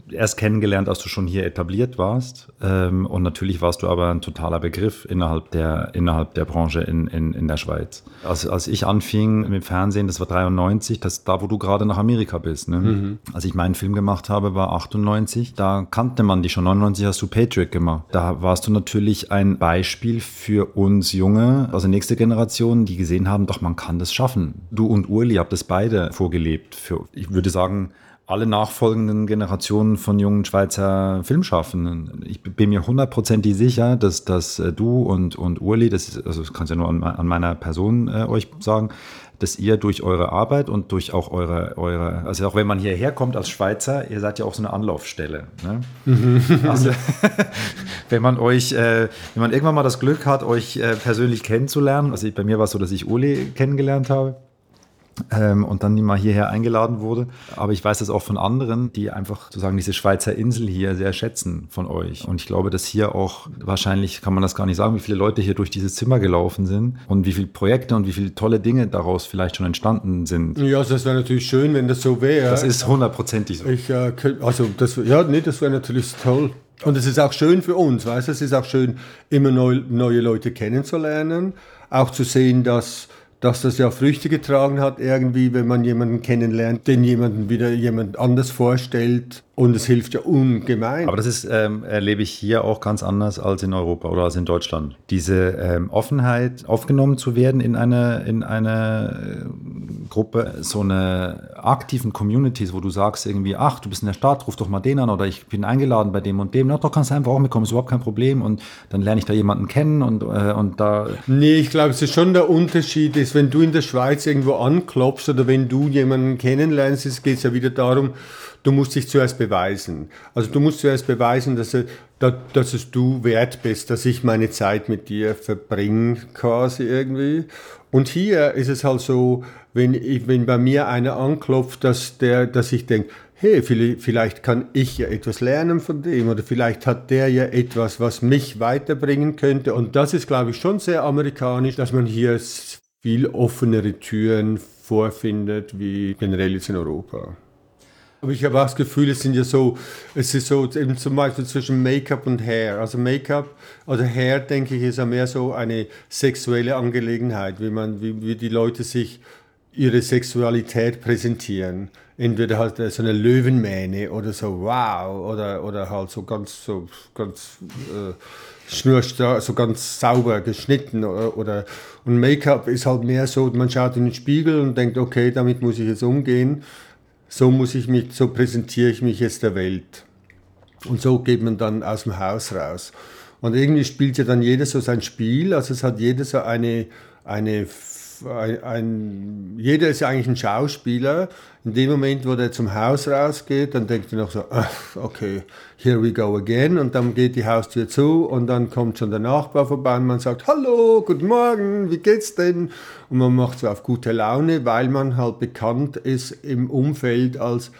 A: erst kennengelernt, als du schon hier etabliert warst. Ähm, und natürlich warst du aber ein totaler Begriff innerhalb der, innerhalb der Branche in, in, in der Schweiz. Als, als ich anfing mit Fernsehen, das war 93, das da, wo du gerade nach Amerika bist. Ne? Mhm. Als ich meinen Film gemacht habe, war 98. Da kannte man dich schon. 99 hast du Patriot gemacht. Da warst du natürlich ein Beispiel für uns Junge, also nächste Generation, die gesehen haben, doch man kann das schaffen. Du und Urli habt das beide vorgelebt. Für, ich würde sagen, alle nachfolgenden Generationen von jungen Schweizer Filmschaffenden. Ich bin mir hundertprozentig sicher, dass, dass äh, du und, und Urli, das, ist, also das kannst du ja nur an, an meiner Person äh, euch sagen, dass ihr durch eure Arbeit und durch auch eure, eure, also auch wenn man hierher kommt als Schweizer, ihr seid ja auch so eine Anlaufstelle. Ne? Mhm. Also, wenn man euch, äh, wenn man irgendwann mal das Glück hat, euch äh, persönlich kennenzulernen, also bei mir war es so, dass ich Uli kennengelernt habe, ähm, und dann mal hierher eingeladen wurde. Aber ich weiß das auch von anderen, die einfach sozusagen diese Schweizer Insel hier sehr schätzen von euch. Und ich glaube, dass hier auch, wahrscheinlich kann man das gar nicht sagen, wie viele Leute hier durch dieses Zimmer gelaufen sind und wie viele Projekte und wie viele tolle Dinge daraus vielleicht schon entstanden sind.
B: Ja, also das wäre natürlich schön, wenn das so wäre.
A: Das ist hundertprozentig so.
B: Ich, äh, also das, ja, nee, das wäre natürlich toll. Und es ist auch schön für uns, weißt du, es ist auch schön, immer neu, neue Leute kennenzulernen, auch zu sehen, dass dass das ja Früchte getragen hat, irgendwie, wenn man jemanden kennenlernt, den jemanden wieder jemand anders vorstellt und es hilft ja ungemein.
A: Aber das ist, ähm, erlebe ich hier auch ganz anders als in Europa oder als in Deutschland. Diese ähm, Offenheit, aufgenommen zu werden in eine, in eine äh, Gruppe, so eine aktiven Communities, wo du sagst irgendwie, ach, du bist in der Stadt, ruf doch mal den an oder ich bin eingeladen bei dem und dem. Na, doch kannst du einfach auch mitkommen, ist überhaupt kein Problem und dann lerne ich da jemanden kennen und, äh, und da...
B: Nee, ich glaube, es ist schon der Unterschied, ist, wenn du in der Schweiz irgendwo anklopfst oder wenn du jemanden kennenlernst, geht es ja wieder darum, du musst dich zuerst beweisen. Also du musst zuerst beweisen, dass, dass es du wert bist, dass ich meine Zeit mit dir verbringe, quasi irgendwie. Und hier ist es halt so, wenn, ich, wenn bei mir einer anklopft, dass, der, dass ich denke, hey, vielleicht kann ich ja etwas lernen von dem oder vielleicht hat der ja etwas, was mich weiterbringen könnte. Und das ist, glaube ich, schon sehr amerikanisch, dass man hier viel offenere Türen vorfindet wie generell jetzt in Europa. Aber ich habe auch das Gefühl, es sind ja so, es ist so eben zum Beispiel zwischen Make-up und Hair. Also Make-up oder Hair, denke ich, ist ja mehr so eine sexuelle Angelegenheit, wie man, wie, wie die Leute sich ihre Sexualität präsentieren. Entweder halt so eine Löwenmähne oder so wow oder, oder halt so ganz so ganz äh, schnurstrau, so ganz sauber geschnitten oder, oder und Make-up ist halt mehr so, man schaut in den Spiegel und denkt, okay, damit muss ich jetzt umgehen. So muss ich mich, so präsentiere ich mich jetzt der Welt. Und so geht man dann aus dem Haus raus. Und irgendwie spielt ja dann jeder so sein Spiel, also es hat jeder so eine, eine ein, ein, jeder ist ja eigentlich ein Schauspieler. In dem Moment, wo der zum Haus rausgeht, dann denkt er noch so, okay, here we go again. Und dann geht die Haustür zu und dann kommt schon der Nachbar vorbei und man sagt, hallo, guten Morgen, wie geht's denn? Und man macht so auf gute Laune, weil man halt bekannt ist im Umfeld als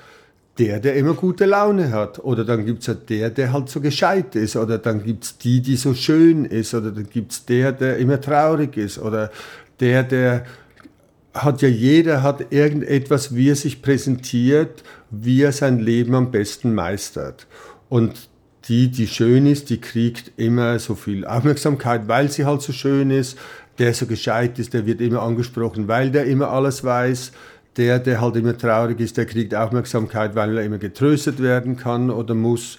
B: der, der immer gute Laune hat. Oder dann gibt es ja der, der halt so gescheit ist. Oder dann gibt es die, die so schön ist. Oder dann gibt es der, der immer traurig ist. Oder der, der hat ja jeder hat irgendetwas, wie er sich präsentiert, wie er sein Leben am besten meistert. Und die, die schön ist, die kriegt immer so viel Aufmerksamkeit, weil sie halt so schön ist. Der so gescheit ist, der wird immer angesprochen, weil der immer alles weiß. Der, der halt immer traurig ist, der kriegt Aufmerksamkeit, weil er immer getröstet werden kann oder muss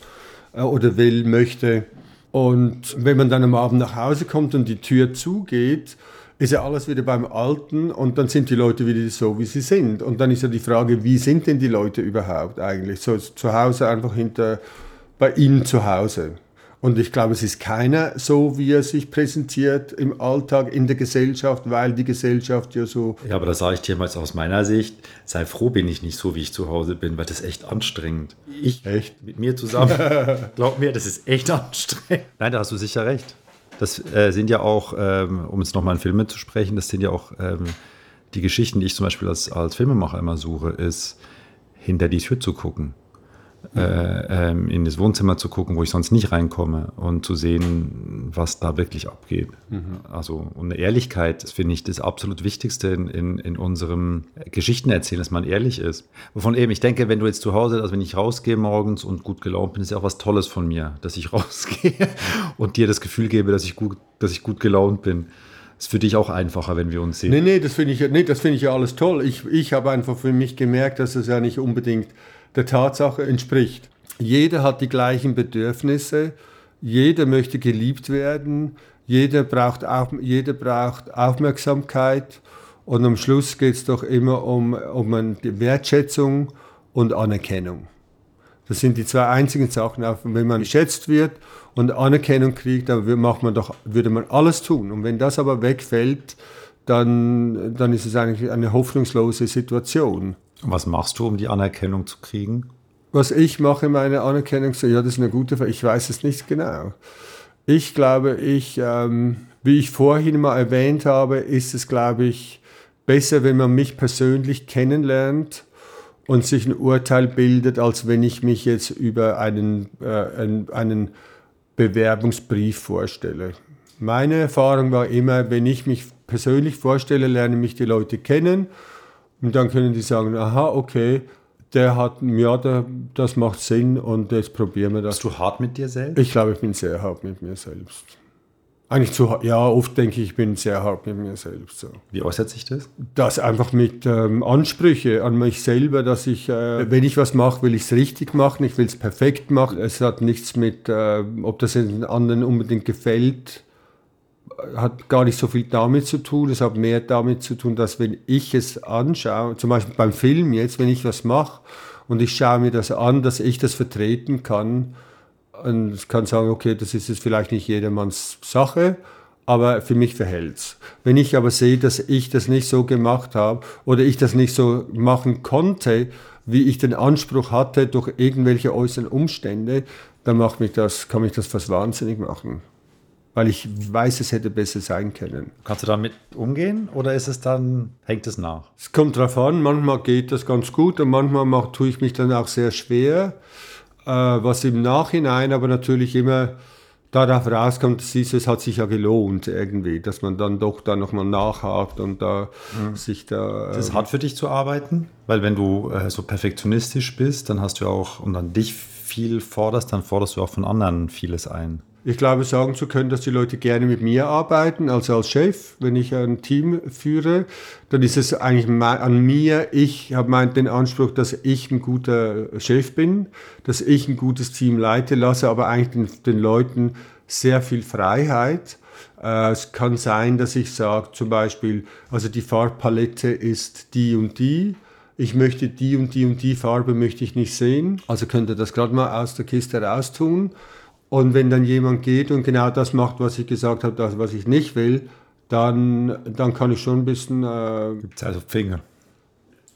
B: äh, oder will, möchte. Und wenn man dann am Abend nach Hause kommt und die Tür zugeht, ist ja alles wieder beim Alten und dann sind die Leute wieder so, wie sie sind. Und dann ist ja die Frage, wie sind denn die Leute überhaupt eigentlich? So zu Hause einfach hinter, bei ihnen zu Hause. Und ich glaube, es ist keiner so, wie er sich präsentiert im Alltag, in der Gesellschaft, weil die Gesellschaft ja so.
A: Ja, aber das sage ich dir mal aus meiner Sicht. Sei froh, bin ich nicht so, wie ich zu Hause bin, weil das ist echt anstrengend. Ich echt? mit mir zusammen. glaub mir, das ist echt anstrengend. Nein, da hast du sicher recht. Das äh, sind ja auch, ähm, um jetzt nochmal in Filme zu sprechen, das sind ja auch ähm, die Geschichten, die ich zum Beispiel als, als Filmemacher immer suche, ist hinter die Tür zu gucken äh, ähm, in das Wohnzimmer zu gucken, wo ich sonst nicht reinkomme und zu sehen, was da wirklich abgeht. Mhm. Also und eine Ehrlichkeit, das finde ich das absolut Wichtigste in, in, in unserem Geschichtenerzählen, dass man ehrlich ist. Wovon eben, ich denke, wenn du jetzt zu Hause, also wenn ich rausgehe morgens und gut gelaunt bin, ist ja auch was Tolles von mir, dass ich rausgehe und dir das Gefühl gebe, dass ich gut, dass ich gut gelaunt bin. Ist für dich auch einfacher, wenn wir uns sehen.
B: Nee, nee, das finde ich, nee, das ich ja alles toll. Ich, ich habe einfach für mich gemerkt, dass es ja nicht unbedingt der Tatsache entspricht. Jeder hat die gleichen Bedürfnisse, jeder möchte geliebt werden, jeder braucht, auch, jeder braucht Aufmerksamkeit und am Schluss geht es doch immer um, um die Wertschätzung und Anerkennung. Das sind die zwei einzigen Sachen. Wenn man geschätzt wird und Anerkennung kriegt, dann macht man doch, würde man alles tun. Und wenn das aber wegfällt, dann, dann ist es eigentlich eine hoffnungslose Situation.
A: Was machst du, um die Anerkennung zu kriegen?
B: Was ich mache, meine Anerkennung, ja, das ist eine gute Frage. Ich weiß es nicht genau. Ich glaube, ich, ähm, wie ich vorhin mal erwähnt habe, ist es, glaube ich, besser, wenn man mich persönlich kennenlernt und sich ein Urteil bildet, als wenn ich mich jetzt über einen, äh, einen, einen Bewerbungsbrief vorstelle. Meine Erfahrung war immer, wenn ich mich persönlich vorstelle, lernen mich die Leute kennen und dann können die sagen, aha, okay, der hat, ja, der, das macht Sinn und jetzt probieren wir das.
A: Bist du hart mit dir selbst?
B: Ich glaube, ich bin sehr hart mit mir selbst. Eigentlich zu ja, oft denke ich, ich bin sehr hart mit mir selbst. So.
A: Wie äußert sich das?
B: Das einfach mit ähm, Ansprüche an mich selber, dass ich, äh, wenn ich was mache, will ich es richtig machen, ich will es perfekt machen. Es hat nichts mit, äh, ob das den anderen unbedingt gefällt hat gar nicht so viel damit zu tun. Es hat mehr damit zu tun, dass wenn ich es anschaue, zum Beispiel beim Film jetzt, wenn ich was mache und ich schaue mir das an, dass ich das vertreten kann und kann sagen, okay, das ist jetzt vielleicht nicht jedermanns Sache, aber für mich verhält's. Wenn ich aber sehe, dass ich das nicht so gemacht habe oder ich das nicht so machen konnte, wie ich den Anspruch hatte durch irgendwelche äußeren Umstände, dann macht mich das, kann mich das fast wahnsinnig machen. Weil ich weiß, es hätte besser sein können.
A: Kannst du damit umgehen oder ist es dann, hängt es nach?
B: Es kommt drauf an, manchmal geht das ganz gut und manchmal mach, tue ich mich dann auch sehr schwer, äh, was im Nachhinein aber natürlich immer darauf rauskommt, dass es hat sich ja gelohnt irgendwie, dass man dann doch da nochmal nachhakt und da mhm. sich da...
A: Äh, das ist hart für dich zu arbeiten, weil wenn du äh, so perfektionistisch bist, dann hast du auch und dann dich viel forderst, dann forderst du auch von anderen vieles ein.
B: Ich glaube, sagen zu können, dass die Leute gerne mit mir arbeiten, also als Chef, wenn ich ein Team führe, dann ist es eigentlich an mir. Ich habe den Anspruch, dass ich ein guter Chef bin, dass ich ein gutes Team leite, lasse aber eigentlich den, den Leuten sehr viel Freiheit. Äh, es kann sein, dass ich sage, zum Beispiel, also die Farbpalette ist die und die ich möchte die und die und die Farbe möchte ich nicht sehen. Also könnte das gerade mal aus der Kiste raustun. Und wenn dann jemand geht und genau das macht, was ich gesagt habe, das, was ich nicht will, dann, dann kann ich schon ein bisschen... Äh,
A: Gibt es also Finger?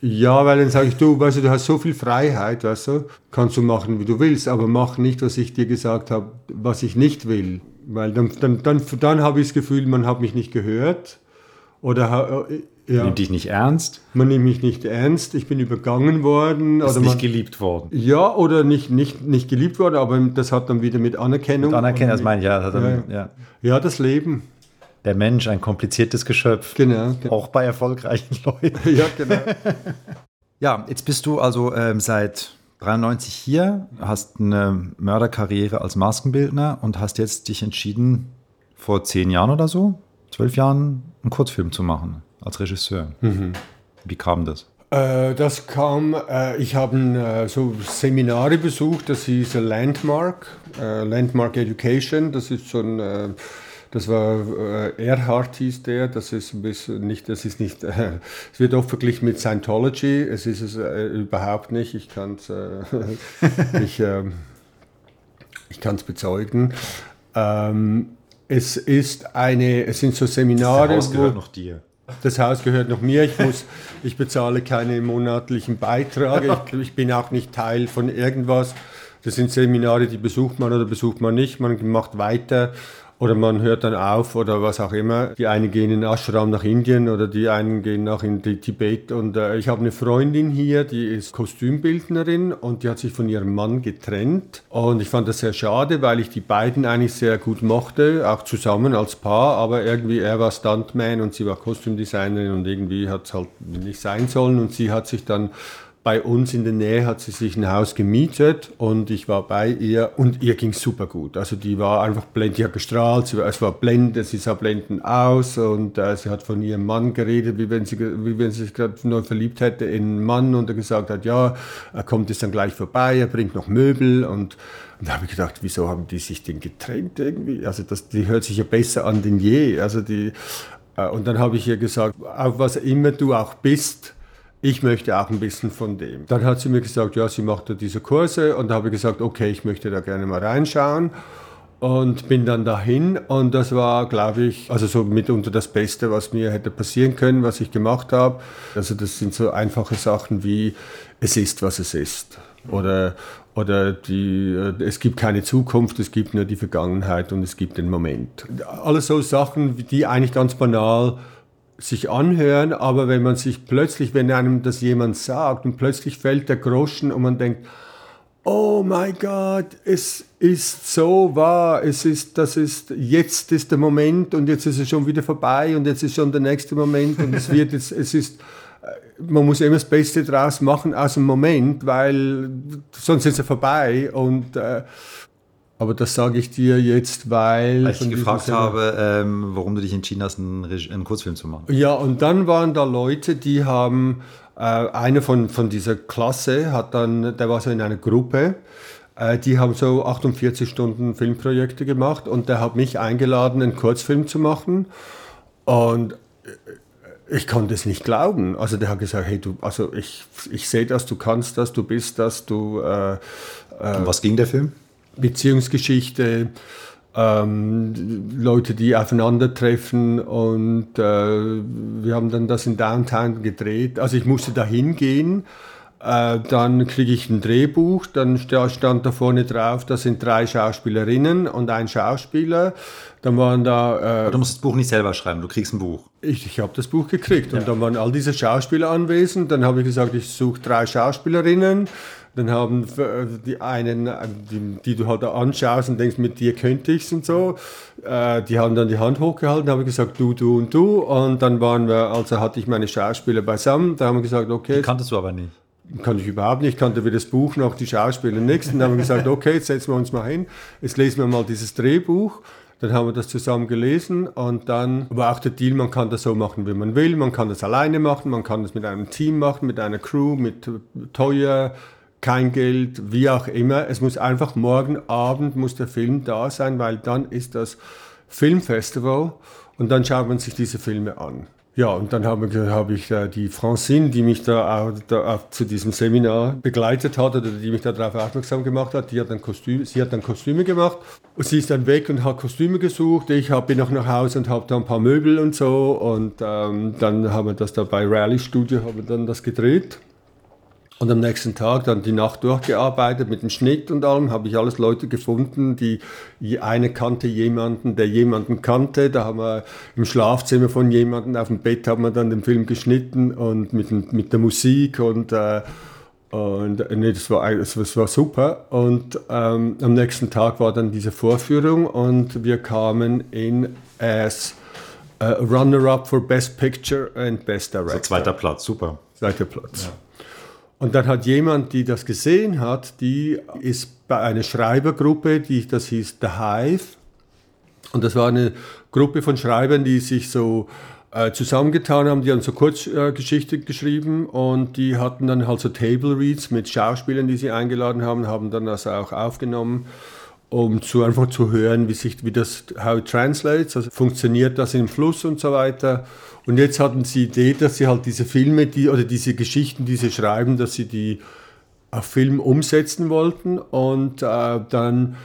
B: Ja, weil dann sage ich, du, weißt du, du hast so viel Freiheit, weißt du, kannst du machen, wie du willst, aber mach nicht, was ich dir gesagt habe, was ich nicht will. Weil dann, dann, dann, dann habe ich das Gefühl, man hat mich nicht gehört. Oder
A: äh, ja. Nimmt dich nicht ernst?
B: Man nimmt mich nicht ernst. Ich bin übergangen worden.
A: Ist
B: oder
A: nicht
B: man,
A: geliebt worden.
B: Ja, oder nicht, nicht, nicht geliebt worden, aber das hat dann wieder mit Anerkennung. Mit
A: Anerkennung, das meine ich, ja,
B: dann, ja. ja. Ja, das Leben.
A: Der Mensch, ein kompliziertes Geschöpf.
B: Genau. genau.
A: Auch bei erfolgreichen Leuten.
B: ja, genau.
A: ja, jetzt bist du also ähm, seit 93 hier, hast eine Mörderkarriere als Maskenbildner und hast jetzt dich entschieden, vor zehn Jahren oder so, zwölf Jahren, einen Kurzfilm zu machen als Regisseur. Mhm. Wie kam das?
B: Äh, das kam, äh, ich habe äh, so Seminare besucht, das hieß Landmark, äh, Landmark Education, das ist so ein, äh, das war äh, Erhard hieß der, das ist ein bisschen nicht, das ist nicht, es wird oft verglichen mit Scientology, es ist es überhaupt nicht, ich kann es, ich, ähm, ich kann es bezeugen. Ähm, es ist eine, es sind so Seminare.
A: Das Haus gehört wo, noch dir.
B: Das Haus gehört noch mir. Ich, muss, ich bezahle keine monatlichen Beiträge. Ich, ich, bin auch nicht Teil von irgendwas. Das sind Seminare, die besucht man oder besucht man nicht. Man macht weiter oder man hört dann auf oder was auch immer. Die einen gehen in Ashram nach Indien oder die einen gehen nach in Tibet. Und äh, ich habe eine Freundin hier, die ist Kostümbildnerin und die hat sich von ihrem Mann getrennt. Und ich fand das sehr schade, weil ich die beiden eigentlich sehr gut mochte, auch zusammen als Paar. Aber irgendwie er war Stuntman und sie war Kostümdesignerin und irgendwie hat es halt nicht sein sollen. Und sie hat sich dann bei uns in der Nähe hat sie sich ein Haus gemietet und ich war bei ihr und ihr ging super gut. Also die war einfach blendend, die hat gestrahlt, war, es war blendend, sie sah blendend aus und äh, sie hat von ihrem Mann geredet, wie wenn sie, wie wenn sie sich gerade neu verliebt hätte in einen Mann und er gesagt hat, ja, er kommt jetzt dann gleich vorbei, er bringt noch Möbel und, und da habe ich gedacht, wieso haben die sich denn getrennt irgendwie? Also das, die hört sich ja besser an denn je. Also die, äh, und dann habe ich ihr gesagt, auf was immer du auch bist, ich möchte auch ein bisschen von dem. Dann hat sie mir gesagt, ja, sie macht da diese Kurse und da habe ich gesagt, okay, ich möchte da gerne mal reinschauen und bin dann dahin und das war, glaube ich, also so mitunter das Beste, was mir hätte passieren können, was ich gemacht habe. Also das sind so einfache Sachen wie es ist, was es ist oder oder die, es gibt keine Zukunft, es gibt nur die Vergangenheit und es gibt den Moment. Alles so Sachen, die eigentlich ganz banal sich anhören, aber wenn man sich plötzlich, wenn einem das jemand sagt und plötzlich fällt der Groschen und man denkt, oh mein Gott, es ist so wahr, es ist, das ist, jetzt ist der Moment und jetzt ist es schon wieder vorbei und jetzt ist schon der nächste Moment und es wird jetzt, es ist, äh, man muss immer das Beste draus machen aus dem Moment, weil sonst ist er vorbei und äh, aber das sage ich dir jetzt, weil.
A: Weil ich gefragt habe, ähm, warum du dich entschieden hast, einen, einen, Kurzfilm zu machen.
B: Ja, und dann waren da Leute, die haben, äh, einer von, von dieser Klasse hat dann, der war so in einer Gruppe, äh, die haben so 48 Stunden Filmprojekte gemacht und der hat mich eingeladen, einen Kurzfilm zu machen. Und äh, ich konnte es nicht glauben. Also der hat gesagt, hey, du, also ich, ich sehe das, du kannst das, du bist das, du. Äh,
A: äh, was ging der Film?
B: Beziehungsgeschichte. ähm, Leute, die aufeinandertreffen und äh, wir haben dann das in Downtown gedreht. Also ich musste da hingehen äh, dann kriege ich ein Drehbuch, dann stand da vorne drauf, das sind drei Schauspielerinnen und ein Schauspieler. Dann waren da.
A: Äh, du musst das Buch nicht selber schreiben, du kriegst ein Buch.
B: Ich, ich habe das Buch gekriegt ja. und dann waren all diese Schauspieler anwesend. Dann habe ich gesagt, ich suche drei Schauspielerinnen. Dann haben äh, die einen, die, die, du halt anschaust und denkst, mit dir könnte ich's und so, äh, die haben dann die Hand hochgehalten, habe ich gesagt, du, du und du. Und dann waren wir, also hatte ich meine Schauspieler beisammen. Da haben wir gesagt, okay. Die
A: kanntest du aber nicht.
B: Kann ich überhaupt nicht. Ich kannte weder das Buch noch die Schauspieler nichts. Und dann haben wir gesagt, okay, jetzt setzen wir uns mal hin. Jetzt lesen wir mal dieses Drehbuch. Dann haben wir das zusammen gelesen und dann war auch der Deal, man kann das so machen, wie man will. Man kann das alleine machen, man kann das mit einem Team machen, mit einer Crew, mit teuer, kein Geld, wie auch immer. Es muss einfach morgen Abend muss der Film da sein, weil dann ist das Filmfestival und dann schaut man sich diese Filme an. Ja, und dann habe hab ich äh, die Francine, die mich da, da auch zu diesem Seminar begleitet hat oder die mich darauf aufmerksam gemacht hat, die hat dann Kostüme, sie hat dann Kostüme gemacht. Und sie ist dann weg und hat Kostüme gesucht. Ich hab, bin noch nach Hause und habe da ein paar Möbel und so. Und ähm, dann haben wir das da bei Rally Studio, haben wir dann das gedreht. Und am nächsten Tag dann die Nacht durchgearbeitet mit dem Schnitt und allem, habe ich alles Leute gefunden, die eine kannte jemanden, der jemanden kannte. Da haben wir im Schlafzimmer von jemandem auf dem Bett haben wir dann den Film geschnitten und mit, mit der Musik und äh, und nee, das war, das war super. Und ähm, am nächsten Tag war dann diese Vorführung und wir kamen in as uh, Runner-up for Best Picture and Best Director. Also
A: zweiter Platz, super.
B: Zweiter Platz. Ja. Und dann hat jemand, die das gesehen hat, die ist bei einer Schreibergruppe, die das hieß The Hive. Und das war eine Gruppe von Schreibern, die sich so äh, zusammengetan haben, die haben so Kurzgeschichte äh, geschrieben und die hatten dann halt so Table Reads mit Schauspielern, die sie eingeladen haben, haben dann das auch aufgenommen um zu einfach zu hören, wie sich, wie das, how it translates, also funktioniert das im Fluss und so weiter. Und jetzt hatten sie die Idee, dass sie halt diese Filme, die, oder diese Geschichten, die sie schreiben, dass sie die auf Film umsetzen wollten. Und äh, dann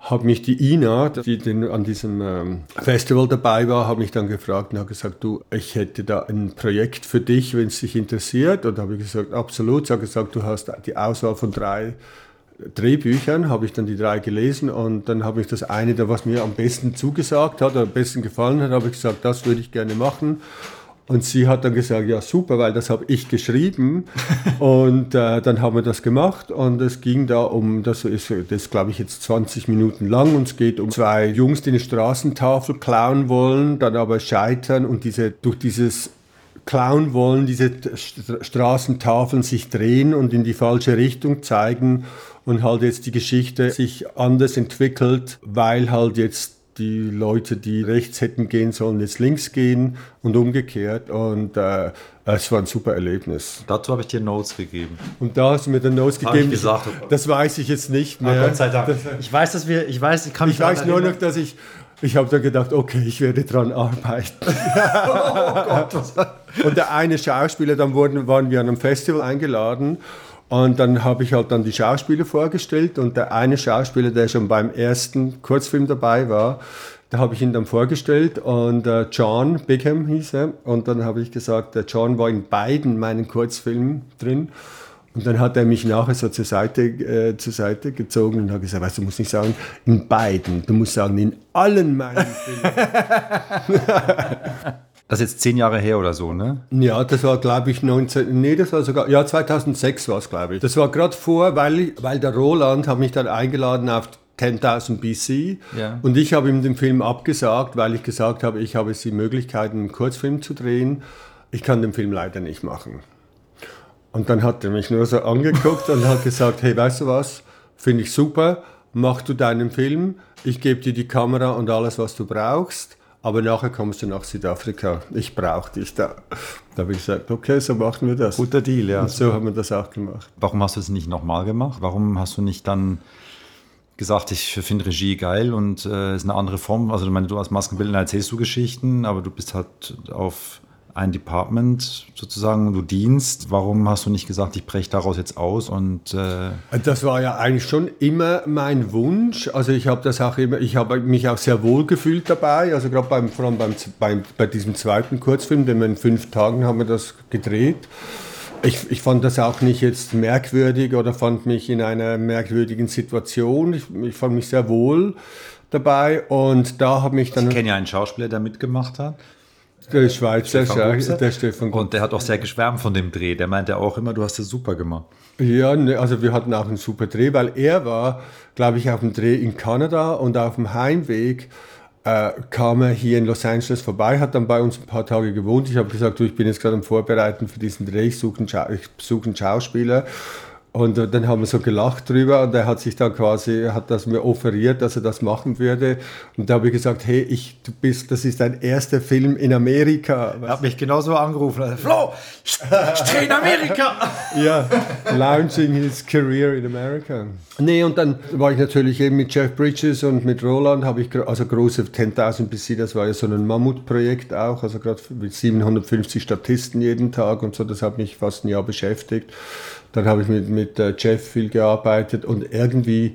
B: hat mich die Ina, die den, an diesem ähm, Festival dabei war, hat mich dann gefragt und hat gesagt, du, ich hätte da ein Projekt für dich, wenn es dich interessiert. Und da habe ich gesagt, absolut. Sie hat gesagt, du hast die Auswahl von drei Drehbüchern, habe ich dann die drei gelesen und dann habe ich das eine, was mir am besten zugesagt hat, oder am besten gefallen hat, habe ich gesagt, das würde ich gerne machen. Und sie hat dann gesagt, ja super, weil das habe ich geschrieben. und äh, dann haben wir das gemacht und es ging da um, das ist, das glaube ich jetzt 20 Minuten lang und es geht um zwei Jungs, die eine Straßentafel klauen wollen, dann aber scheitern und diese, durch dieses klauen wollen, diese Straßentafeln sich drehen und in die falsche Richtung zeigen und halt jetzt die Geschichte sich anders entwickelt, weil halt jetzt die Leute, die rechts hätten gehen sollen, jetzt links gehen und umgekehrt. Und äh, es war ein super Erlebnis.
A: Dazu habe ich dir Notes gegeben.
B: Und da hast du mir dann Notes gegeben.
A: Ich gesagt,
B: das weiß ich jetzt nicht mehr.
A: Ah, Gott sei Dank. ich weiß, dass wir, ich weiß,
B: ich kann mich Ich weiß nur noch, dass ich, ich habe dann gedacht, okay, ich werde dran arbeiten. oh Gott. Und der eine Schauspieler, dann wurden, waren wir an einem Festival eingeladen und dann habe ich halt dann die Schauspieler vorgestellt und der eine Schauspieler, der schon beim ersten Kurzfilm dabei war, da habe ich ihn dann vorgestellt und äh, John Bigham hieß er. Und dann habe ich gesagt, der John war in beiden meinen Kurzfilmen drin. Und dann hat er mich nachher so zur Seite, äh, zur Seite gezogen und hat gesagt, weißt du, musst nicht sagen, in beiden, du musst sagen, in allen meinen Filmen.
A: Das ist jetzt zehn Jahre her oder so, ne?
B: Ja, das war, glaube ich, 19, nee, das war sogar, ja, 2006 war es, glaube ich. Das war gerade vor, weil, weil der Roland hat mich dann eingeladen auf 10.000 BC ja. und ich habe ihm den Film abgesagt, weil ich gesagt habe, ich habe jetzt die Möglichkeit, einen Kurzfilm zu drehen. Ich kann den Film leider nicht machen. Und dann hat er mich nur so angeguckt und hat gesagt, hey, weißt du was, finde ich super, mach du deinen Film, ich gebe dir die Kamera und alles, was du brauchst aber nachher kommst du nach Südafrika. Ich brauche dich da. Da habe ich gesagt, okay, so machen wir das.
A: Guter Deal, ja.
B: Und so haben wir das auch gemacht.
A: Warum hast du es nicht nochmal gemacht? Warum hast du nicht dann gesagt, ich finde Regie geil und äh, ist eine andere Form? Also, ich meine, du als Maskenbildner erzählst du Geschichten, aber du bist halt auf ein Department sozusagen, du dienst. Warum hast du nicht gesagt, ich breche daraus jetzt aus und äh
B: Das war ja eigentlich schon immer mein Wunsch. Also ich habe das auch immer, ich habe mich auch sehr wohl gefühlt dabei. Also gerade beim, vor allem beim, beim, bei diesem zweiten Kurzfilm, den wir in fünf Tagen haben wir das gedreht. Ich, ich fand das auch nicht jetzt merkwürdig oder fand mich in einer merkwürdigen Situation. Ich, ich fand mich sehr wohl dabei und da habe ich dann...
A: Ich kenne ja einen Schauspieler, der mitgemacht hat.
B: Der Schweizer,
A: Stefan
B: der Stefan
A: Und der hat auch sehr geschwärmt von dem Dreh. Der meinte auch immer, du hast das super gemacht.
B: Ja, ne, also wir hatten auch einen super Dreh, weil er war, glaube ich, auf dem Dreh in Kanada und auf dem Heimweg äh, kam er hier in Los Angeles vorbei, hat dann bei uns ein paar Tage gewohnt. Ich habe gesagt, du, ich bin jetzt gerade am Vorbereiten für diesen Dreh, ich suche einen, ich suche einen Schauspieler. Und äh, dann haben wir so gelacht drüber und er hat sich dann quasi, hat das mir offeriert, dass er das machen würde. Und da habe ich gesagt, hey, ich, du bist, das ist dein erster Film in Amerika.
A: Er hat mich genauso angerufen. Also, Flo, ich, drehe in Amerika.
B: ja, launching his career in America. Nee, und dann war ich natürlich eben mit Jeff Bridges und mit Roland, habe ich also große 10.000 BC, das war ja so ein Mammutprojekt auch, also gerade mit 750 Statisten jeden Tag und so, das hat mich fast ein Jahr beschäftigt. Dann habe ich mit, mit äh, Jeff viel gearbeitet und irgendwie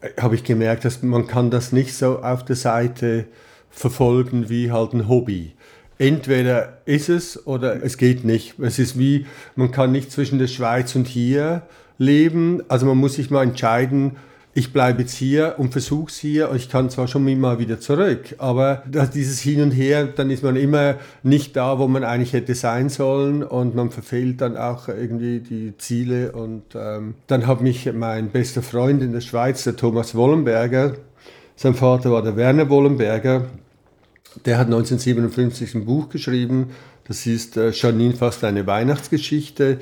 B: äh, habe ich gemerkt, dass man kann das nicht so auf der Seite verfolgen wie halt ein Hobby. Entweder ist es oder es geht nicht. Es ist wie, man kann nicht zwischen der Schweiz und hier leben. Also man muss sich mal entscheiden, ich bleibe jetzt hier und versuche es hier. Ich kann zwar schon mal wieder zurück, aber dieses Hin und Her, dann ist man immer nicht da, wo man eigentlich hätte sein sollen und man verfehlt dann auch irgendwie die Ziele. Und ähm, dann hat mich mein bester Freund in der Schweiz, der Thomas Wollenberger, sein Vater war der Werner Wollenberger, der hat 1957 ein Buch geschrieben, das ist äh, Janine fast eine Weihnachtsgeschichte.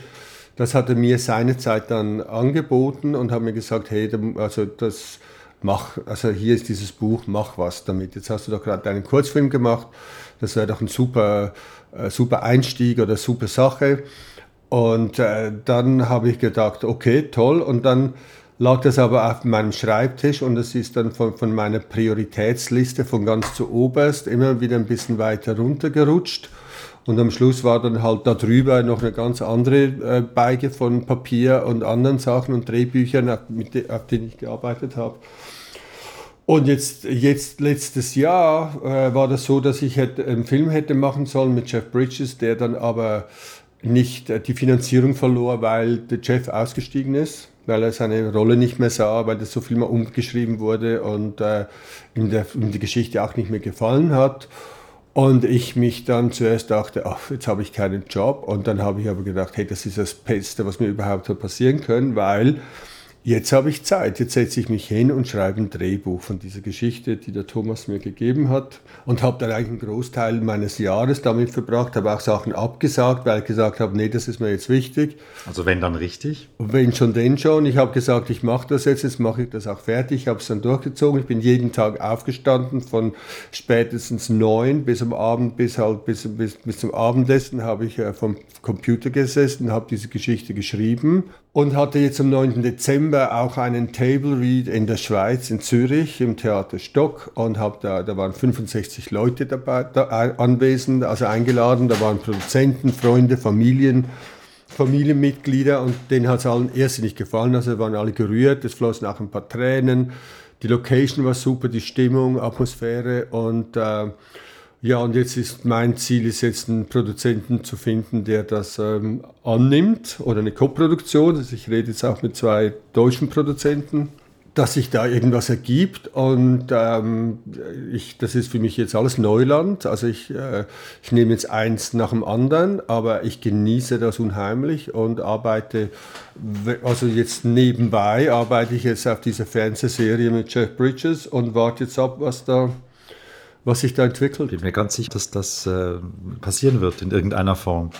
B: Das hat er mir seinerzeit dann angeboten und hat mir gesagt, hey, also das mach, also hier ist dieses Buch, mach was damit. Jetzt hast du doch gerade einen Kurzfilm gemacht, das wäre doch ein super, äh, super Einstieg oder super Sache. Und äh, dann habe ich gedacht, okay, toll. Und dann lag das aber auf meinem Schreibtisch und es ist dann von, von meiner Prioritätsliste von ganz zu oberst immer wieder ein bisschen weiter runtergerutscht. Und am Schluss war dann halt da drüber noch eine ganz andere äh, Beige von Papier und anderen Sachen und Drehbüchern, mit, auf denen ich gearbeitet habe. Und jetzt, jetzt letztes Jahr äh, war das so, dass ich hätte, einen Film hätte machen sollen mit Jeff Bridges, der dann aber nicht äh, die Finanzierung verlor, weil der Jeff ausgestiegen ist, weil er seine Rolle nicht mehr sah, weil das so viel mal umgeschrieben wurde und äh, ihm, der, ihm die Geschichte auch nicht mehr gefallen hat. Und ich mich dann zuerst dachte, ach, jetzt habe ich keinen Job. Und dann habe ich aber gedacht, hey, das ist das Beste, was mir überhaupt hat passieren können, weil Jetzt habe ich Zeit, jetzt setze ich mich hin und schreibe ein Drehbuch von dieser Geschichte, die der Thomas mir gegeben hat und habe dann eigentlich einen Großteil meines Jahres damit verbracht, habe auch Sachen abgesagt, weil ich gesagt habe, nee, das ist mir jetzt wichtig.
A: Also wenn dann richtig?
B: Und wenn schon, denn schon. Ich habe gesagt, ich mache das jetzt, jetzt mache ich das auch fertig, ich habe es dann durchgezogen. Ich bin jeden Tag aufgestanden, von spätestens neun bis am Abend, bis halt bis, bis, bis zum Abendessen habe ich äh, vom Computer gesessen, habe diese Geschichte geschrieben und hatte jetzt am 9. Dezember auch einen Table Read in der Schweiz, in Zürich, im Theater Stock. Und habe da, da waren 65 Leute dabei, da, anwesend, also eingeladen, da waren Produzenten, Freunde, Familien, Familienmitglieder. Und denen hat es allen irrsinnig gefallen, also waren alle gerührt, es flossen auch ein paar Tränen, die Location war super, die Stimmung, Atmosphäre. Und äh, ja, und jetzt ist mein Ziel, ist jetzt einen Produzenten zu finden, der das ähm, annimmt oder eine Koproduktion. Also ich rede jetzt auch mit zwei deutschen Produzenten, dass sich da irgendwas ergibt. Und ähm, ich, das ist für mich jetzt alles Neuland. Also ich, äh, ich nehme jetzt eins nach dem anderen, aber ich genieße das unheimlich und arbeite, also jetzt nebenbei arbeite ich jetzt auf dieser Fernsehserie mit Jeff Bridges und warte jetzt ab, was da was sich da entwickelt.
A: Ich bin mir ganz sicher, dass das äh, passieren wird in irgendeiner Form.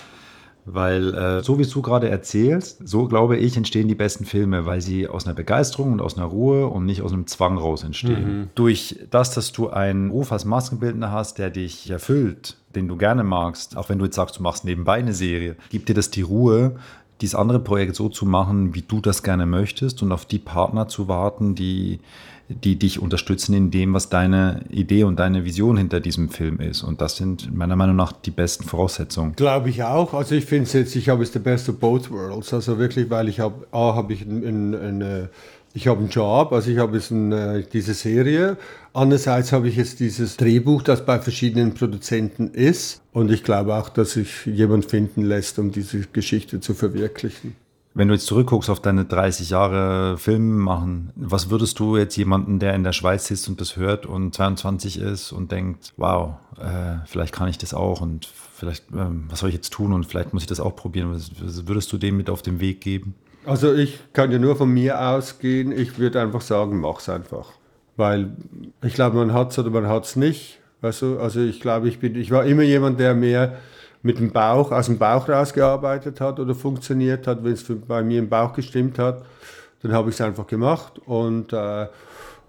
A: Weil äh, so wie du gerade erzählst, so glaube ich, entstehen die besten Filme, weil sie aus einer Begeisterung und aus einer Ruhe und nicht aus einem Zwang raus entstehen. Mhm. Durch das, dass du einen Ruf als Maskenbildner hast, der dich erfüllt, den du gerne magst, auch wenn du jetzt sagst, du machst nebenbei eine Serie, gibt dir das die Ruhe, dieses andere Projekt so zu machen, wie du das gerne möchtest und auf die Partner zu warten, die, die dich unterstützen in dem, was deine Idee und deine Vision hinter diesem Film ist. Und das sind meiner Meinung nach die besten Voraussetzungen.
B: Glaube ich auch. Also ich finde es jetzt, ich habe es the best of both worlds. Also wirklich, weil ich habe, A, habe ich eine ich habe einen Job, also ich habe jetzt eine, diese Serie. Andererseits habe ich jetzt dieses Drehbuch, das bei verschiedenen Produzenten ist. Und ich glaube auch, dass sich jemand finden lässt, um diese Geschichte zu verwirklichen.
A: Wenn du jetzt zurückguckst auf deine 30 Jahre Film machen, was würdest du jetzt jemanden, der in der Schweiz sitzt und das hört und 22 ist und denkt, wow, äh, vielleicht kann ich das auch und vielleicht, äh, was soll ich jetzt tun und vielleicht muss ich das auch probieren, was, was würdest du dem mit auf den Weg geben?
B: Also ich kann ja nur von mir ausgehen. Ich würde einfach sagen, mach's einfach. Weil ich glaube, man hat es oder man hat es nicht. Also, also ich glaube, ich, bin, ich war immer jemand, der mehr mit dem Bauch, aus dem Bauch rausgearbeitet hat oder funktioniert hat. Wenn es bei mir im Bauch gestimmt hat, dann habe ich es einfach gemacht. Und, äh,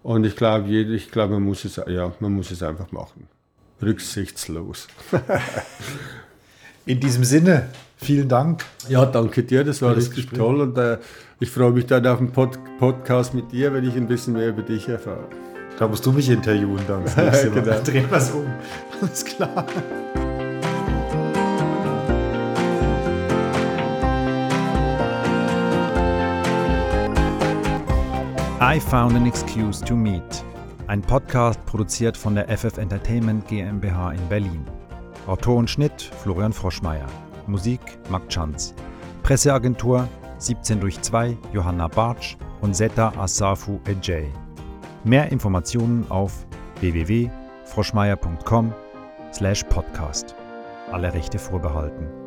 B: und ich glaube, ich glaube, man muss es, ja, man muss es einfach machen. Rücksichtslos.
A: In diesem Sinne, vielen Dank.
B: Ja, danke dir, das war richtig Gespräch. toll und äh, ich freue mich dann auf den Pod Podcast mit dir, wenn ich ein bisschen mehr über dich erfahre.
A: Da musst du mich interviewen dann. Das nächste Mal. genau. Drehen wir es um. Alles klar. I Found an Excuse to Meet. Ein Podcast produziert von der FF Entertainment GmbH in Berlin. Autor und Schnitt Florian Froschmeier. Musik Marc Chanz. Presseagentur 17 durch 2 Johanna Bartsch und Zeta Asafu Ejay. Mehr Informationen auf www.froschmeier.com slash podcast. Alle Rechte vorbehalten.